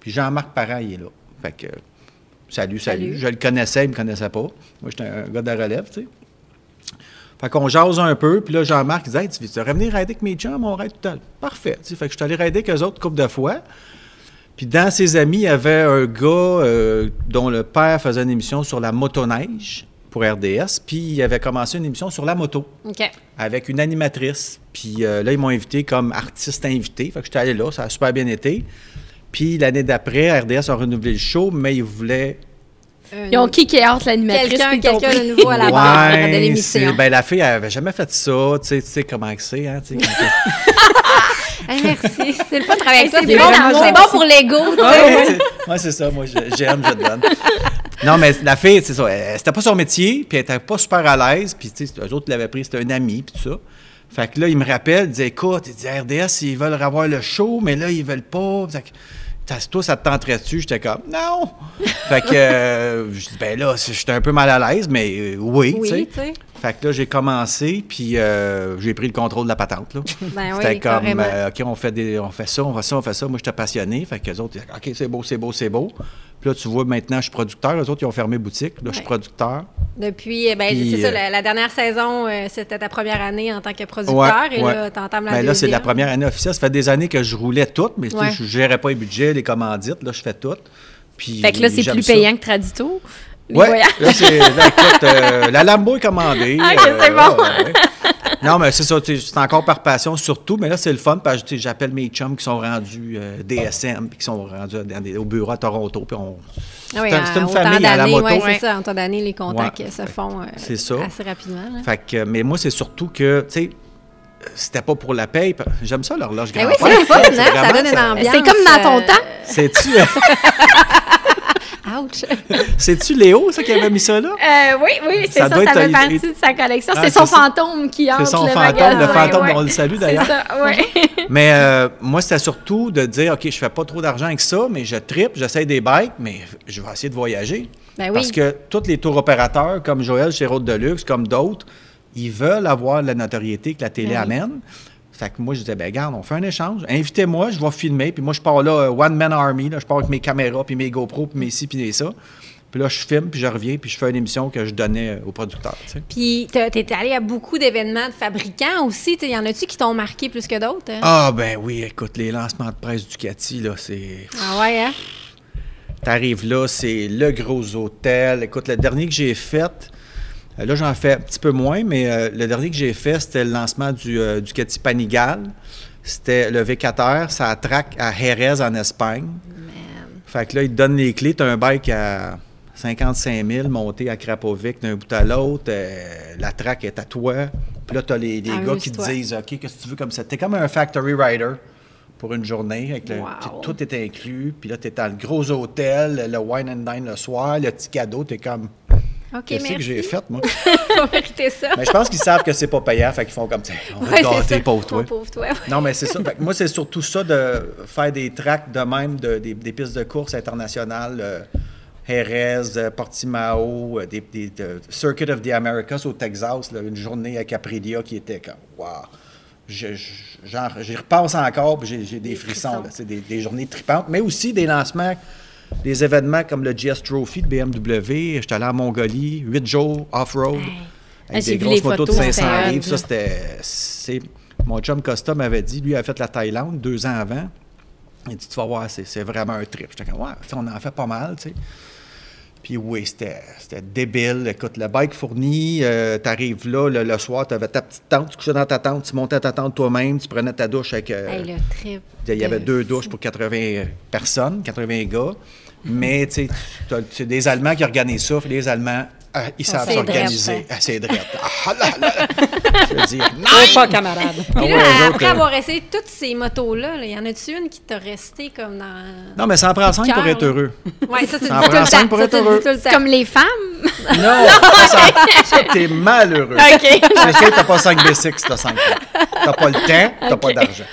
Puis Jean-Marc Parent, il est là. Fait que, salut, salut. Salut. Je le connaissais, il me connaissait pas. Moi, j'étais un gars de la relève, tu sais. Fait qu'on jase un peu, puis là, Jean-Marc, il dit Hey, tu veux revenir rider avec mes chums? On ride tout le temps. Parfait. Tu sais, fait que je suis allé rider avec eux autres couple de fois. Puis dans ses amis, il y avait un gars euh, dont le père faisait une émission sur la motoneige pour RDS, puis il avait commencé une émission sur la moto avec une animatrice. Puis euh, là, ils m'ont invité comme artiste invité. Fait que j'étais allé là, ça a super bien été. Puis l'année d'après, RDS a renouvelé le show, mais ils voulaient Ils ont kické out l'animatrice. Quelqu'un quelqu'un de nouveau à la barre de l'émission. Ben, la fille, elle avait jamais fait ça. Tu sais, tu sais comment c'est, hein? tu sais, quand- Hey, merci. C'est le fun de travailler avec toi. c'est bon, bon pour l'ego. sais. ouais, c'est- ouais, c'est ça. Moi, j'aime, je donne. Non, mais la fille, c'est ça. C'était pas son métier, puis elle était pas super à l'aise. Puis, tu sais, eux autres l'avaient pris, c'était un ami, puis tout ça. Fait que là, il me rappelle, il disait, écoute, il dit, RDS, ils veulent avoir le show, mais là, ils veulent pas. Fait que, toi, ça te tenterait dessus? J'étais comme, non! fait que, euh, je dis, ben là, j'étais un peu mal à l'aise, mais euh, oui. Oui, tu sais. Fait que là, j'ai commencé, puis euh, j'ai pris le contrôle de la patente. Là. Ben oui, C'était comme, carrément. euh, OK, on fait, des, on fait ça, on fait ça, on fait ça. Moi, j'étais passionné. Fait que les autres, OK, c'est beau, c'est beau, c'est beau. Puis là, tu vois, maintenant, je suis producteur. Les autres, ils ont fermé boutique. Là, je suis producteur. Depuis, eh ben, c'est ça, euh, la, la dernière saison, euh, c'était ta première année en tant que producteur. Ouais, et ouais. là, la Ben là, c'est la première année officielle. Ça fait des années que je roulais tout, mais tu sais, je ne gérais pas les budgets, les commandites. Là, je fais tout. Puis, Fait que là, c'est plus ça. payant que Tradito. voyages. là, c'est, euh, la Lambo est commandée. C'est bon. Non, mais c'est ça, c'est encore par passion surtout, mais là, c'est le fun parce que j'appelle mes chums qui sont rendus euh, DSM, puis qui sont rendus dans des- au bureau à Toronto, puis on... Ah oui, c'est un- c'est en- une autant famille à la d'années, moto. Ouais. c'est ça. En temps d'année, les contacts Ouais. se font euh, C'est ça. assez rapidement. là. Fait que, mais moi, c'est surtout que, tu sais, c'était pas pour la paye. J'aime ça, l'horloge Ben grand oui, c'est le fun, hein? Ça donne une ambiance. C'est comme dans ton euh, temps. C'est-tu, Ouch! c'est-tu Léo, ça, qui avait mis ça là? Euh, oui, oui, c'est Ça ça, fait partie de sa collection. Ah, c'est c'est son ça. fantôme qui entre C'est son le fantôme, magasin, le fantôme, ouais. on le salue C'est d'ailleurs. ça, ouais. Mais euh, moi, c'était surtout de dire, OK, je fais pas trop d'argent avec ça, mais je tripe, j'essaie des bikes, mais je vais essayer de voyager. Ben oui. Parce que tous les tours opérateurs, comme Joël chez Route de Luxe, comme d'autres, ils veulent avoir la notoriété que la télé Ben oui. amène. Fait que moi, je disais, ben garde, on fait un échange. Invitez-moi, je vais filmer. Puis moi, je pars là, euh, One Man Army. Là, je pars avec mes caméras, puis mes GoPro, puis mes ci, puis mes ça. Puis là, je filme, puis je reviens, puis je fais une émission que je donnais euh, aux producteurs. tu sais. Puis, t'es allé à beaucoup d'événements de fabricants aussi. Il y en a-tu qui t'ont marqué plus que d'autres? hein? Ah, ben oui, écoute, les lancements de presse Ducati, là, c'est. Ah ouais, hein? T'arrives là, c'est le gros hôtel. Écoute, le dernier que j'ai fait, là j'en fais un petit peu moins, mais euh, le dernier que j'ai fait, c'était le lancement du euh, Ducati Panigale. C'était le V4R, ça attraque à Jerez en Espagne. Fait que là, ils te donnent les clés. Tu as un bike à 55 000 monté à Krapovic d'un bout à l'autre. euh, la track est à toi. Puis là, tu as les, les gars qui te disent OK, qu'est-ce que tu veux comme ça? T'es comme un factory rider pour une journée. Avec le- Wow. tout est inclus. Puis là, tu es dans le gros hôtel, le wine and dine le soir, le petit cadeau. Tu es comme OK, Qu'est-ce que j'ai fait, moi? Faut mériter ça. Mais je pense qu'ils savent que c'est pas payant. Fait qu'ils font comme Tiens, On va Ouais, te gâter, ça. pauvre toi. Pauvre toi. Non, mais c'est ça. Fait que moi, c'est surtout ça de faire des tracks de même, de- des, des pistes de course internationales. euh, Jerez, euh, Portimao, euh, des, des- de- Circuit of the Americas au Texas, là, une journée à Caprilia qui était comme wow. J'y repense encore, puis j'ai, des, frissons. C'est des, des journées tripantes, mais aussi des lancements, des événements comme le GS Trophy de BMW. J'étais allé en Mongolie, huit jours off-road. Ah, Avec j'ai des grosses motos de photos, 500 c'était livres. Ça, c'était. Mon chum Costa m'avait dit, lui, il a fait la Thaïlande deux ans avant. Il dit, tu vas voir, c'est vraiment un trip. J'étais comme, ouais, on en fait pas mal, tu sais. Puis oui, c'était débile. Écoute, le bike fourni, euh, t'arrives là, le, le soir, t'avais ta petite tente, tu couchais dans ta tente, tu montais à ta tente toi-même, tu prenais ta douche avec... euh, Hey, le trip. il y avait de deux douches pour 80 personnes, 80 gars. Mais, tu sais, c'est des Allemands qui organisent ça. Les Allemands, ah, ils savent c'est s'organiser. Ah, c'est drette. Ah, là, là. Je veux dire, Oh, pas camarade. Puis Ah là, ouais, eux autres, après euh, avoir essayé toutes ces motos-là, il y en a-tu une qui t'a resté comme dans. Non, mais ça en prend cinq pour être heureux. Ouais, ça, dis tout prend le cinq temps. pour être heureux. Comme les femmes? Non, ça, ça, t'es malheureux. OK. C'est sûr que t'as pas 5 B6 si t'as 5 T'as pas le temps, t'as pas d'argent.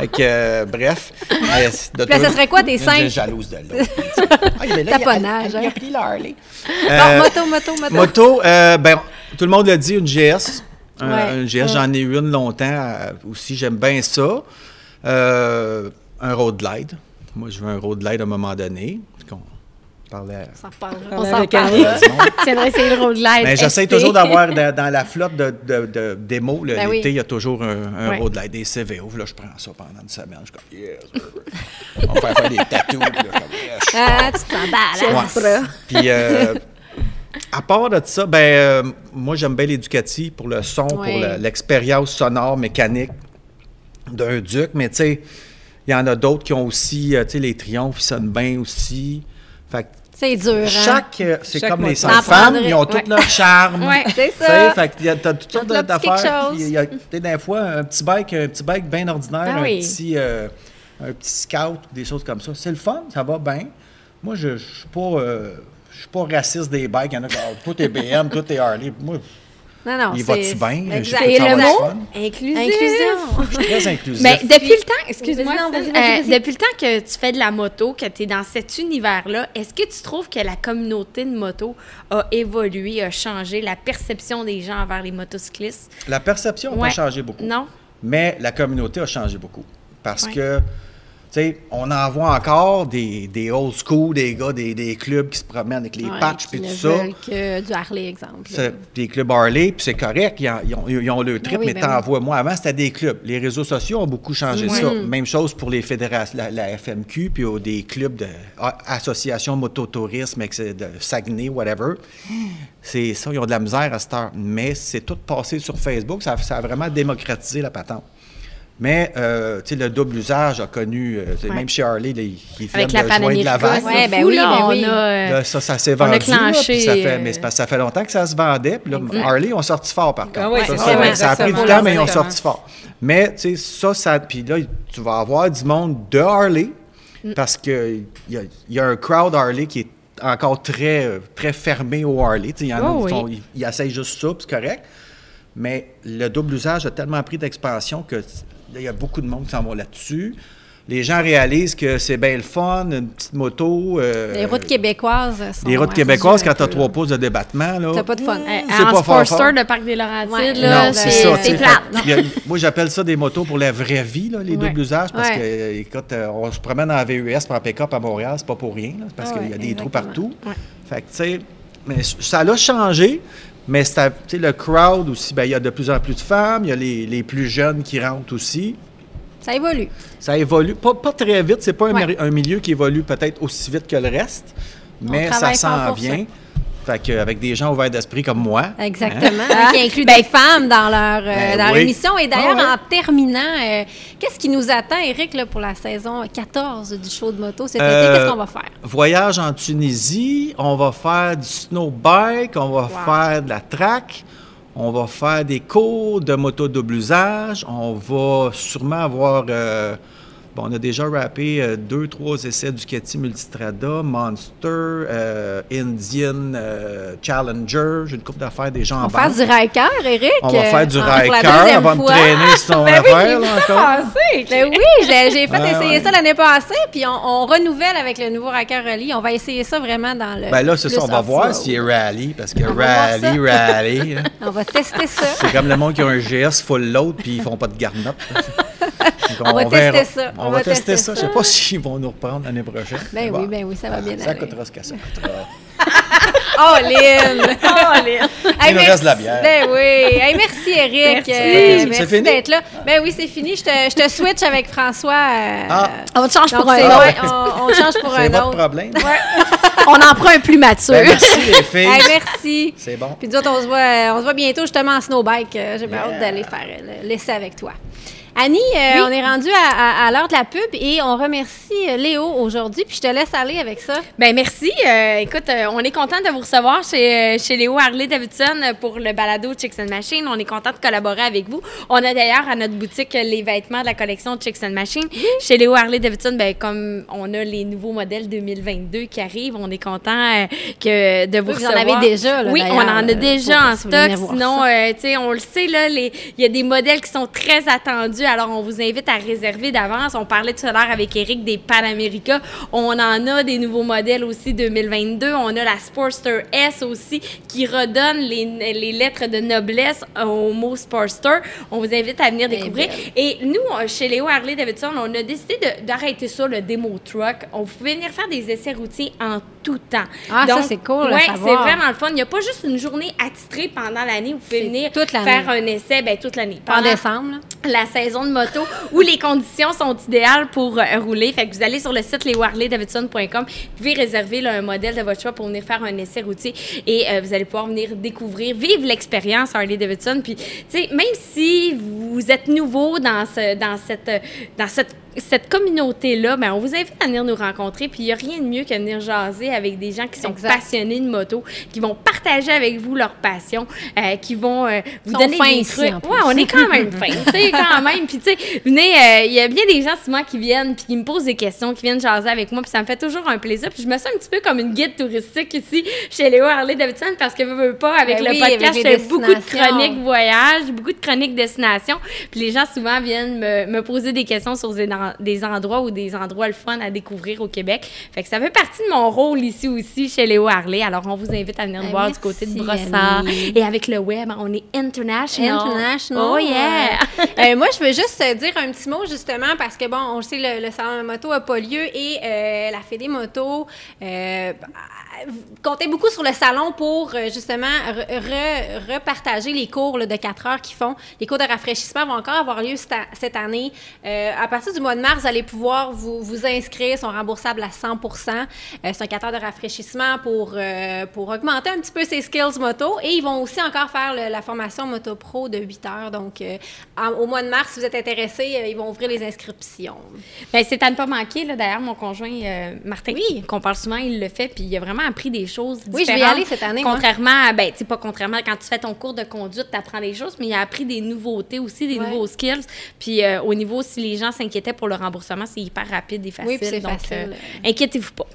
Fait que, euh, bref. euh, de Puis là, toi- ça serait quoi tes Une cinq? jalouse de l'autre? Ah, là, il a- Taponnage, Il a hein. pris l'Harley. Bon, Euh, moto, moto, moto. Moto, euh, ben, tout le monde l'a dit, une GS. Un, Ouais. un GS, j'en ai eu une longtemps euh, aussi, j'aime bien ça. Un road glide. Moi, je veux un road glide à un moment donné. Parlais On s'en reparlera. On s'en viendrais essayer le road glide. Mais j'essaie toujours d'avoir dans, la flotte de, de, de démos. Ben oui. L'été, il y a toujours un, un Ouais. road light, des CVO. Là, je prends ça pendant une semaine. Je suis comme, yes. sir. On va faire, faire des tatous. Ah, tu t'emballes. Ouais. Puis, euh, à part de ça, ben, euh, moi, j'aime bien l'éducatif pour le son, pour l'expérience sonore, mécanique d'un duc. Mais tu sais, il y en a d'autres qui ont aussi, euh, tu sais, les triomphes, ils sonnent bien aussi. Fait que C'est dur, hein? chaque, euh, c'est comme les cinq femmes, ils ont tous ouais. leur charme. Ouais. C'est Tu sais, ça. fait qu'il y a toutes sortes Tout d'affaires. Il y a, des fois, un petit bike, un petit bike bien ordinaire, Ah un, oui. petit, euh, un petit scout, des choses comme ça. C'est le fun, ça va bien. Moi, je ne suis pas, euh, je suis pas raciste des bikes. Il y en a qui ah, tout est BM, tout est Harley. Moi, Non, non, il c'est- va-tu bien? C'est le va mot? Inclusion. je suis très inclusif. Mais depuis le temps, excuse-moi, euh, depuis le temps que tu fais de la moto, que tu es dans cet univers-là, est-ce que tu trouves que la communauté de moto a évolué, a changé, la perception des gens envers les motocyclistes? La perception n'a Ouais. pas changé beaucoup. Non? Mais la communauté a changé beaucoup. Parce Ouais. que, tu sais, on en voit encore des, des old school, des gars, des, des clubs qui se promènent avec les Ouais, patchs et tout ça. que du Harley, exemple. Des clubs Harley, puis c'est correct, ils, en- ils ont, ils ont le trip, oui, mais ben t'en oui. vois. Moi, avant, c'était des clubs. Les réseaux sociaux ont beaucoup changé ça. Même chose pour les fédérations, la, la FMQ, puis au- des clubs de a- associations mototourisme, de Saguenay, whatever. C'est ça, ils ont de la misère à cette heure. Mais c'est tout passé sur Facebook. Ça, ça a vraiment démocratisé la patente. Mais, euh, tu sais, le double usage a connu, euh, Ouais. même chez Harley, les, qui fait Avec de la joint de Panamérica, Laval. Ouais, ben oui, là, ben on oui. a, euh, Là, ça, ça s'est on a vendu. là, ça fait, mais c'est parce que ça fait longtemps que ça se vendait. Puis là, Harley ont sorti fort, par contre. Ah oui, Ça, c'est ça, ça, ça, ouais, ça a pris du temps, mais ils ont sorti fort. Mais, tu sais, ça, ça. Puis là, tu vas avoir du monde de Harley Mm. parce qu'il y a, il y a un crowd Harley qui est encore très, très fermé au Harley. Tu sais, Il y en a Oh qui oui. font- ils, ils essayent juste ça, puis c'est correct. Mais le double usage a tellement pris d'expansion que il y a beaucoup de monde qui s'en va là-dessus. Les gens réalisent que c'est bien le fun, une petite moto. euh, Les routes québécoises sont... les routes ouais, québécoises, quand un tu as trois pouces de débattement, là. T'as pas de fun. Euh, C'est pas fort, Sportster de Parc des Laurentides, Ouais. là, non, c'est tu plate. fait- a- moi, j'appelle ça des motos pour la vraie vie, là, les Ouais. doubles usages, parce Ouais. que, écoute, euh, on se promène en VUS pour en pick-up à Montréal, c'est pas pour rien, là, parce Ah qu'il y a des trous partout. Ouais. Fait que, tu sais, mais ça l'a changé, mais le crowd aussi, ben, il y a de plus en plus de femmes, il y a les, les plus jeunes qui rentrent aussi. Ça évolue. Ça évolue, pas, pas très vite, c'est pas un, Ouais. mari- un milieu qui évolue peut-être aussi vite que le reste, mais ça s'en vient. Fait que, avec des gens ouverts d'esprit comme moi. hein, Exactement. Ah. qui inclut Ben, des femmes dans leur, euh, Ben dans leur oui. émission. Et d'ailleurs, Ah en terminant, euh, qu'est-ce qui nous attend, Eric, là, pour la saison 14 du show de moto cet Euh, été? Qu'est-ce qu'on va faire? Voyage en Tunisie, on va faire du snowbike, on va faire de la track, on va faire des cours de moto double usage, on va sûrement avoir... euh, bon, on a déjà rappé euh, deux, trois essais Ducati Multistrada, Monster, euh, Indian euh, Challenger, j'ai une couple d'affaires déjà en On va faire du Riker, Eric. On va faire du pour la Riker, deuxième on va me fois. traîner sur ton Ben oui, affaire, là, ça encore. Ben oui, j'ai fait Ouais, essayer ouais. ça l'année passée, puis on, on renouvelle avec le nouveau Riker Rally. On va essayer ça vraiment dans le. Ben là, c'est ça, on va voir s'il est rally, parce que On rally, rally... hein. On va tester ça. C'est comme le monde qui a un GS full load puis ils font pas de garnotte. Donc, On va verra. tester ça. On, va, tester, ça. Je sais pas s'ils vont nous reprendre l'année prochaine. Ben Bon. oui, ben oui, ça va bien Ça aller. coûtera ce que ça coûtera. Oh, Lynn! Il nous reste de la bière. Ben oui. Hey, merci, Eric. Merci. Euh, C'est merci fini? d'être là. Ben oui, c'est fini. Je te, je te switch avec François. euh, Ah. On te change donc, pour un c'est- autre. ouais, on, on change pour C'est un votre autre. problème. On en prend un plus mature. Ben, merci les filles. Hey, merci. C'est bon. Puis nous autres, on se voit, on se voit bientôt justement en snowbike. Euh, J'ai bien Yeah. hâte d'aller faire euh, l'essai avec toi. Annie, euh, on est rendu à, à- à l'heure de la pub et on remercie euh, Léo aujourd'hui. Puis je te laisse aller avec ça. Ben merci. Euh, écoute, euh, on est content de vous recevoir chez, chez Léo Harley Davidson pour le balado Chicks and Machine. On est content de collaborer avec vous. On a d'ailleurs à notre boutique les vêtements de la collection Chicks and Machine. Chez Léo Harley Davidson, ben comme on a les nouveaux modèles 2022 qui arrivent, on est content que de vous Oui, vous en recevoir. avez déjà, là, Oui, on en a déjà en stock. Sinon, tu sais, on le sait là, il y a des modèles qui sont très attendus Alors, on vous invite à réserver d'avance. On parlait tout à l'heure avec Eric des Panamérica. On en a des nouveaux modèles aussi 2022. On a la Sportster S aussi qui redonne les, les lettres de noblesse au mot Sportster. On vous invite à venir est découvrir. Et nous, euh, chez Léo Harley Davidson, on a décidé d'arrêter ça, le démo truck. On pouvait venir faire des essais routiers en tout temps. Ah, ça, c'est cool à Ouais, c'est vraiment le fun. Il n'y a pas juste une journée attitrée pendant l'année. Vous pouvez venir toute faire un essai ben, toute l'année. En décembre, là. la saison de moto où les conditions sont idéales pour euh, rouler. Fait que vous allez sur le site leoharleydavidson.com, vous pouvez réserver un modèle de votre choix pour venir faire un essai routier et euh, vous allez pouvoir venir découvrir, vivre l'expérience Harley Davidson. Puis, tu sais, même si vous êtes nouveau dans, ce, dans cette, euh, dans cette cette communauté-là, ben, on vous invite à venir nous rencontrer. Puis il n'y a rien de mieux que venir jaser avec des gens qui sont Exact. passionnés de moto, qui vont partager avec vous leur passion, euh, qui vont euh, vous donner des trucs. Ouais, on est quand même fin, tu sais, quand même. Puis, tu sais, venez, euh, il y a bien des gens souvent qui viennent, puis qui me posent des questions, qui viennent jaser avec moi, puis ça me fait toujours un plaisir. Puis, je me sens un petit peu comme une guide touristique ici chez Léo Harley Davidson, parce que, veux pas, avec Ben le oui, podcast, je fais beaucoup de chroniques voyages, beaucoup de chroniques destination. Puis, les gens souvent viennent me, me poser des questions sur des, des endroits ou des endroits le fun à découvrir au Québec. Fait que ça fait partie de mon rôle ici aussi chez Léo Harley. Alors, on vous invite à venir nous Ben, voir du côté de Brossard. Annie. Et avec le web, on est international. International. Oh yeah! Euh, moi, je veux juste dire un petit mot, justement, parce que, bon, on sait, le, le salon de moto n'a pas lieu et euh, la Fédé Moto euh, comptait beaucoup sur le salon pour, euh, justement, re- re- repartager les cours là, de 4 heures qu'ils font. Les cours de rafraîchissement vont encore avoir lieu cette, année. Euh, à partir du mois de mars, vous allez pouvoir vous, vous inscrire. Ils sont remboursables à 100 Euh, C'est un 4 heures de rafraîchissement pour, euh, pour augmenter un petit peu ses skills moto. Et ils vont aussi encore faire le- la formation Moto Pro de 8 heures. Donc, en- au mois de mars, si vous êtes intéressé, ils vont ouvrir les inscriptions. Ben, c'est à ne pas manquer. D'ailleurs, mon conjoint Martin, qu'on parle souvent, il le fait, puis il a vraiment appris des choses Oui, je vais y différentes. aller cette année, moi. Contrairement à, ben, tu sais, pas contrairement, quand tu fais ton cours de conduite, tu apprends des choses, mais il a appris des nouveautés aussi, des Ouais. nouveaux skills. Puis euh, au niveau, si les gens s'inquiétaient pour le remboursement, c'est hyper rapide et facile. Oui, c'est donc, facile. euh, inquiétez-vous pas.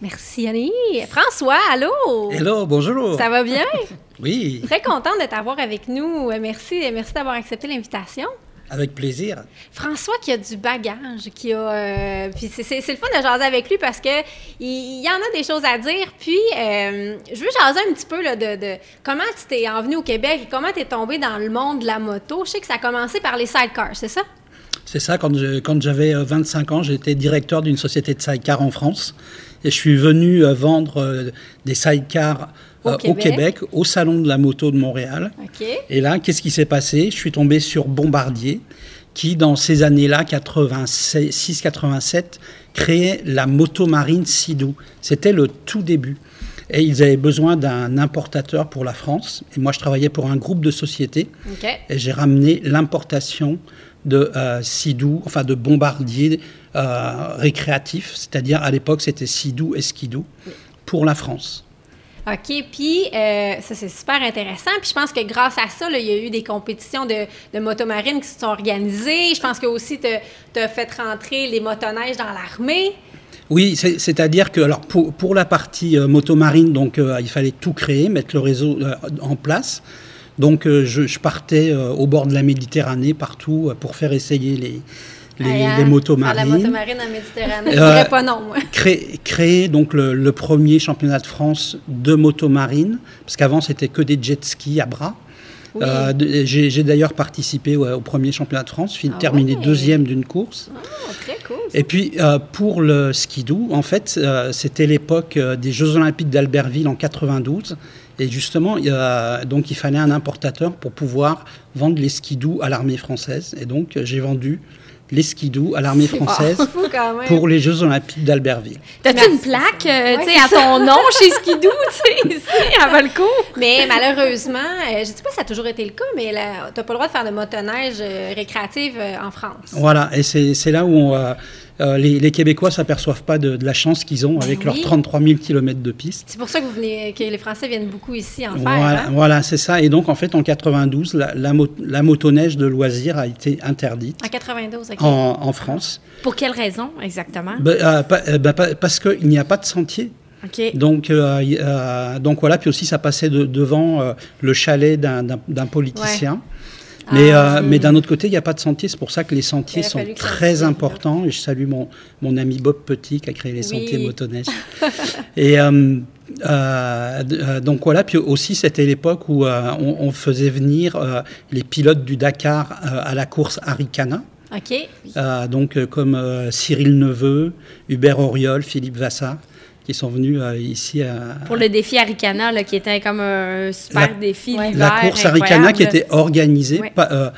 Merci, Annie. François, allô? Hello, bonjour. Ça va bien? Oui, Très contente de t'avoir avec nous. Euh, Merci, merci d'avoir accepté l'invitation. Avec plaisir. François qui a du bagage, qui a. euh, puis c'est, le fun de jaser avec lui parce que il, il y en a des choses à dire. Puis euh, je veux jaser un petit peu là, de, de comment tu t'es envenu au Québec et comment tu es tombé dans le monde de la moto. Je sais que ça a commencé par les sidecars, c'est ça? C'est ça, quand je- quand j'avais euh, 25 ans, j'étais directeur d'une société de sidecar en France. Et je suis venu euh, vendre euh, des sidecars Au euh, au Québec. Québec, au Salon de la moto de Montréal. Et là, qu'est-ce qui s'est passé? Je suis tombé sur Bombardier, qui, dans ces années-là, 86-87, créait la moto marine Sidou. C'était le tout début. Et ils avaient besoin d'un importateur pour la France. Et moi, je travaillais pour un groupe de sociétés. Et j'ai ramené l'importation de euh, Sidou, enfin de Bombardier euh, récréatif, c'est-à-dire à l'époque c'était Sidou et Skidou, pour la France. OK, puis euh, ça, c'est super intéressant. Puis je pense que grâce à ça, il y a eu des compétitions de, de motomarines qui se sont organisées. Je pense que aussi, tu as fait rentrer les motoneiges dans l'armée. Oui, c'est- c'est-à-dire que alors pour, la partie euh, motomarine, donc euh, il fallait tout créer, mettre le réseau en place. Donc je, partais au bord de la Méditerranée partout pour faire essayer les, les, Ah, les motos faire La marines. motomarine en Méditerranée. Je Euh, dirais pas non, moi. Créer, créer donc le, le premier championnat de France de motomarine, parce qu'avant c'était que des jet skis à bras. Oui. Euh, J'ai d'ailleurs participé ouais, au premier championnat de France, Ah terminé ouais. deuxième d'une course. Oh, très cool. Et puis euh, pour le skidoo, en fait, euh, c'était l'époque des Jeux Olympiques d'Albertville en 92. Et justement, donc il fallait un importateur pour pouvoir vendre les skidoo à l'armée française. Et donc j'ai vendu les skidoo à l'armée française fou quand même. pour les Jeux Olympiques d'Albertville. T'as-tu une plaque euh, Ouais, tu sais, à ton nom chez sais, ici, à Valco? Mais malheureusement, euh, je ne sais pas si ça a toujours été le cas, mais tu n'as pas le droit de faire de motoneige euh, récréative euh, en France. Voilà, et c'est c'est là où on, euh, les, les Québécois s'aperçoivent pas de, de la chance qu'ils ont avec leurs oui. 33 000 km de piste. C'est pour ça que, vous venez, que les Français viennent beaucoup ici en faire. Voilà, hein? voilà c'est ça. Et donc, en fait, en 92, la, la, mo- la motoneige de loisirs a été interdite En 92, OK. en, en France. Pour quelle raison, exactement? Ben, euh, pa- euh, pa- parce qu'il n'y a pas de sentier. Donc, euh, euh, voilà, puis aussi ça passait de- devant euh, le chalet d'un politicien. Mais, Ah. euh, mais d'un autre côté, il n'y a pas de sentier. C'est pour ça que les sentiers sont très importants. Et je salue mon, mon ami Bob Petit qui a créé les Oui. sentiers motoneige. et euh, euh, euh, donc voilà. Puis aussi, c'était l'époque où euh, on, on faisait venir euh, les pilotes du Dakar euh, à la course Arikana. OK. Euh, donc euh, comme euh, Cyril Neveu, Hubert Auriol, Philippe Vassar, qui sont venus euh, ici à, Pour le défi Arikana, là, qui était comme un super La- défi Ouais. la course Arikana qui incroyable. était organisée Ouais. pa- euh,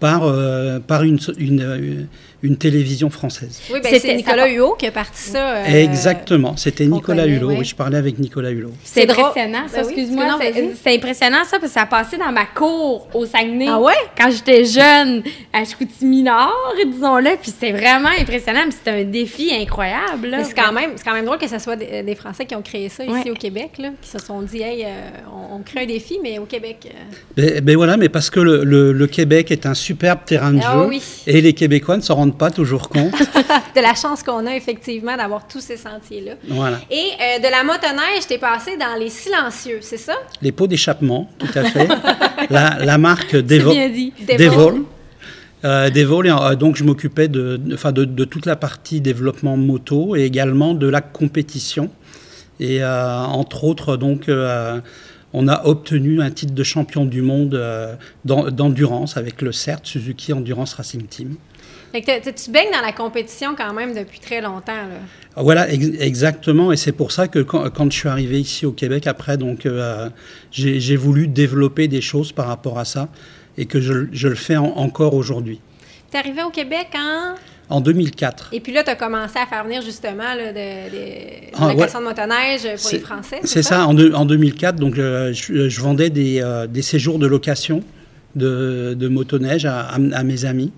par, euh, par une, une, une télévision française. Oui, ben, C'était- Nicolas ça- Hulot qui a parti ça. euh, Exactement, c'était Nicolas connaît, Hulot. ouais. Oui, je parlais avec Nicolas Hulot. C'est impressionnant, ça, Ben oui, excuse-moi. non, c'est- impressionnant, ça, parce que ça a passé dans ma cour au Saguenay. Ah ouais? Quand j'étais jeune, à Chicoutimi Nord, disons-le. Puis c'était vraiment impressionnant. Puis c'était un défi incroyable. Mais c'est quand, même, c'est quand même drôle que ce soit des, des Français qui ont créé ça ici Ouais. au Québec, là, qui se sont dit, hey, euh, on, on crée un défi, mais au Québec. euh, Ben, ben voilà, mais parce que le, le- le Québec est un superbe terrain de Ah jeu oui. et les Québécois ne s'en rendent pas toujours compte. de la chance qu'on a effectivement d'avoir tous ces sentiers-là. voilà. Et euh, de la motoneige, t'es passé dans les silencieux, c'est ça? Les pots d'échappement, tout à fait. la, la marque C'est Devo- bien dit. Devol. Euh, Devol, et, euh, donc je m'occupais de, de- de, de toute la partie développement moto et également de la compétition. Et euh, entre autres, donc, euh, on a obtenu un titre de champion du monde euh, d'en- d'endurance avec le CERT Suzuki Endurance Racing Team. Fait que tu baignes dans la compétition quand même depuis très longtemps. Là? Voilà, ex- exactement. Et c'est pour ça que quand, quand je suis arrivé ici au Québec, après, donc, euh, j'ai voulu développer des choses par rapport à ça et que je, je le fais en- encore aujourd'hui. T'es arrivé au Québec en... En 2004. Et puis là, tu as commencé à faire venir justement là, de, de- de Ah, de motoneige pour les Français. C'est ça, en, deux- en 2004, donc, euh, je, je vendais des, euh, des séjours de location de, de motoneige à, à- à mes amis.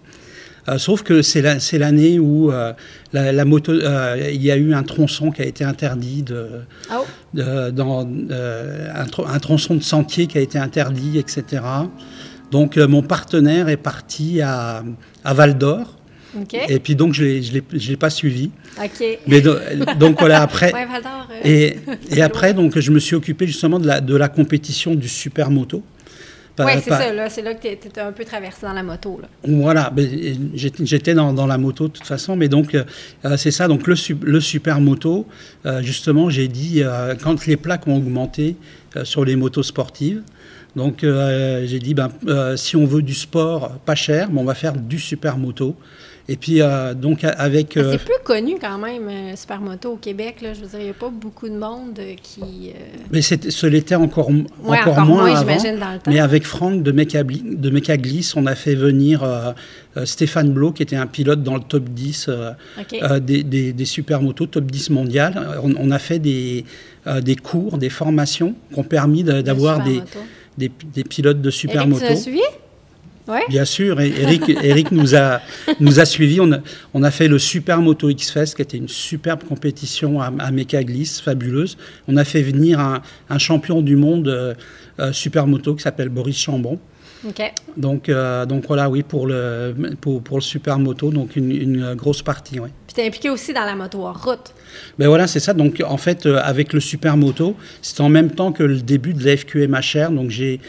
Euh, sauf que c'est la- c'est l'année où euh, la, la moto, euh, il y a eu un tronçon qui a été interdit de, Oh, de- dans, un, tro- un tronçon de sentier qui a été interdit, etc. Donc mon partenaire est parti à, à Val d'Or. Et puis donc je ne l'ai pas suivi. Mais do- donc voilà, après, Ouais, euh, et, et après, donc, je me suis occupé justement de la, de la compétition du supermoto. Par- ouais, c'est ça, là. C'est là que tu étais un peu traversé dans la moto, là. Voilà, ben, j'étais dans, dans la moto de toute façon, mais donc euh, euh, c'est ça. Donc le, su- le supermoto, euh, justement, j'ai dit euh, quand les plaques ont augmenté sur les motos sportives. Donc j'ai dit ben, si on veut du sport pas cher, ben, on va faire du supermoto. Et puis euh, donc avec Mais euh, C'est peu connu quand même, euh, Supermoto au Québec. Là. Je veux dire, il n'y a pas beaucoup de monde euh, qui. euh, mais ce l'était encore, Ouais, encore, encore moins, moins, avant. dans le temps. Mais avec Franck de, Mecabli, de Mecaglis, on a fait venir Stéphane Blo, qui était un pilote dans le top 10 euh, OK. euh, des, des, des supermotos, top 10 mondial. On, on a fait des, des cours, des formations qui ont permis de- d'avoir des, Supermoto. des, des pilotes de Eric, tu supermoto. l'as suivi? Ouais. Bien sûr, et Eric, Eric nous a, nous a suivis. On a, on a fait le Supermoto X-Fest, qui était une superbe compétition à, à Mecaglis, fabuleuse. On a fait venir un, un champion du monde euh, euh, Supermoto qui s'appelle Boris Chambon. Donc, euh, donc voilà, oui, pour le, pour, pour le Supermoto, donc une, une grosse partie, oui. Puis t'es impliqué aussi dans la moto en route. Ben voilà, c'est ça. Donc en fait, euh, avec le Supermoto, c'était en même temps que le début de la FQMHR. Donc j'ai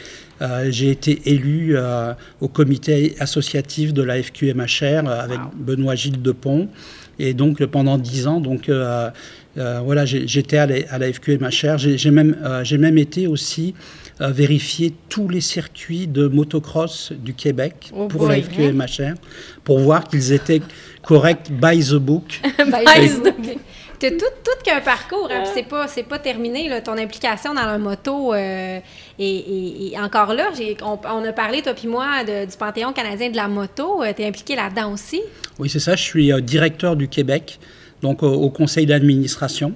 j'ai été élu euh, au comité associatif de la FQMHR euh, avec Benoît Gilles Depont. Et donc euh, pendant dix ans, donc euh, euh, voilà, j'étais à la, à la FQMHR. J'ai même euh, même été aussi euh, vérifier tous les circuits de motocross du Québec Oh pour la boy. FQMHR pour voir qu'ils étaient corrects by the book. Base de- T'as tout, tout qu'un parcours, hein, puis c'est pas, c'est pas terminé, là, ton implication dans la moto. euh, et, et- et encore là, j'ai, on, on a parlé, toi puis moi, de- du Panthéon canadien de la moto. Euh, T'es impliqué là-dedans aussi? Oui, c'est ça. Je suis euh, directeur du Québec, donc au, au conseil d'administration,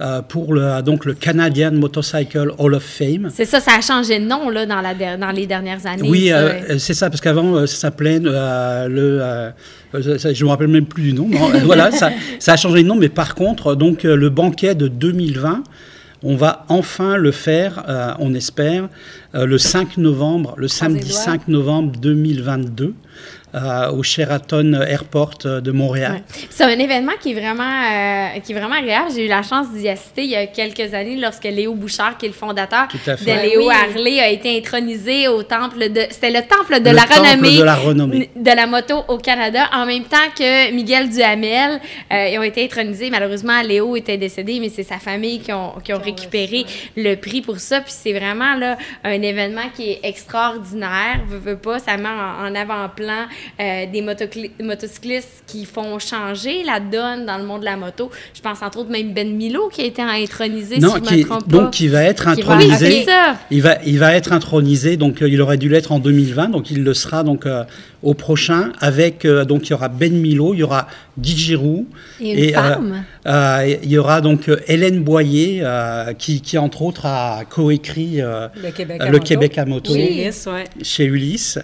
euh, pour le, donc, le Canadian Motorcycle Hall of Fame. C'est ça, ça a changé de nom là, dans, la der- dans les dernières années. Oui, euh, c'est ça, parce qu'avant, euh, ça s'appelait le. ça- je ne me rappelle même plus du nom. voilà, ça, ça a changé de nom, mais par contre, donc, le banquet de 2020. On va enfin le faire, euh, on espère, euh, le 5 novembre, le samedi doigts. 5 novembre 2022, euh, au Sheraton Airport euh, de Montréal. Ouais. C'est un événement qui est vraiment, euh, qui est vraiment agréable. J'ai eu la chance d'y assister il y a quelques années lorsque Léo Bouchard, qui est le fondateur de Léo Oui. Harley, a été intronisé au temple de. C'était le temple de Le la temple renommée. de la renommée. de la moto au Canada, en même temps que Miguel Duhamel. Euh, ils ont été intronisés. Malheureusement, Léo était décédé, mais c'est sa famille qui ont, qui ont récupéré le prix pour ça. Puis c'est vraiment là, un événement qui est extraordinaire. Veux, veux pas, ça met en, en avant-plan euh, des motocyclistes qui font changer la donne dans le monde de la moto. Je pense entre autres même Ben Milo qui a été intronisé, Non, si je qui, me trompe pas. donc qui va être va- intronisé. Il va, il va être intronisé, donc euh, il aurait dû l'être en 2020, donc il le sera donc euh, au prochain. Avec euh, donc il y aura Ben Milo, il y aura Guy Giroux Et une femme. euh, il y aura donc euh, Hélène Boyer euh, qui, qui entre autres a coécrit euh, Le Québec à le moto. Québec à moto. Chez Oui. Ulysse, ouais. chez Ulysse.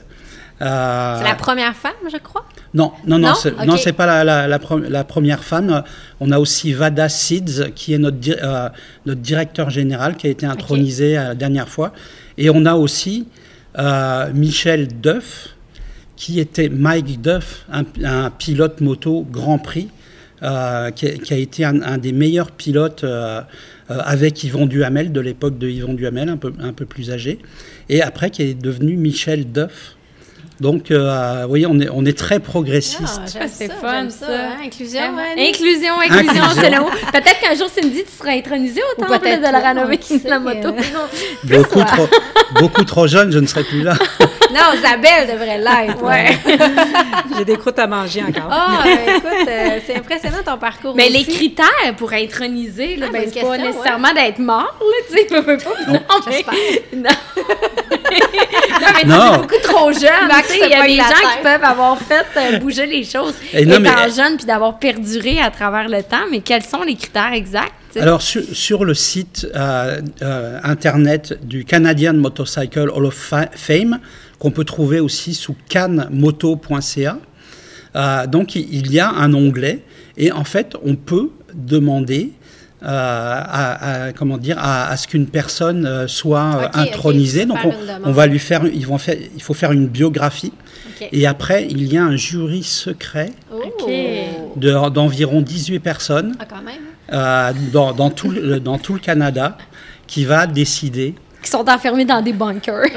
Euh, C'est la première femme, je crois? Non, non, non, Non? c'est, pas la, la, la, pre- la première femme. On a aussi Vada Sids, qui est notre, euh, notre directeur général, qui a été intronisé la dernière fois. Et on a aussi euh, Michel Duff, qui était Mike Duff, un, un pilote moto Grand Prix, qui, a, qui a été un, un des meilleurs pilotes avec Yvon Duhamel, de l'époque de Yvon Duhamel, un peu, un peu plus âgé. Et après, qui est devenu Michel Duff. Donc, euh, vous voyez, on est, on est très progressiste. Ah, Ah, c'est fun, ça. hein. Inclusion. Annie? Inclusion, inclusion, Inclusion. c'est le mot. Peut-être qu'un jour, Cindy, tu seras intronisée au temple peut-être de la toi, renommée qui de la moto. euh. Beaucoup trop, beaucoup trop jeune, je ne serai plus là. Non, Isabelle devrait l'être. Ouais. J'ai des croûtes à manger encore. Ah, euh, écoute, euh, c'est impressionnant ton parcours Mais les critères pour introniser, là, Ah, ben, c'est pas question, nécessairement d'être mort, là, tu sais, pas. Non, mais, J'espère. Non. mais tu Non. es beaucoup trop jeune. Max tu sais, Il y a des gens tête. qui peuvent avoir fait euh, bouger les choses Et non, étant mais- jeune puis d'avoir perduré à travers le temps. Mais quels sont les critères exacts? Alors, sur, sur le site euh, euh, internet du Canadian Motorcycle Hall of Fa- Fame, qu'on peut trouver aussi sous canmoto.ca, euh, donc il il y a un onglet et en fait, on peut demander euh, à, à- comment dire, à, à ce qu'une personne euh, soit euh, intronisée. Donc, on, va lui faire, ils vont faire, il faut faire une biographie. Et après, il y a un jury secret de- d'environ 18 personnes Ah, quand même. euh, dans, dans, tout le, dans tout le Canada qui va décider Qui sont enfermés dans des bunkers.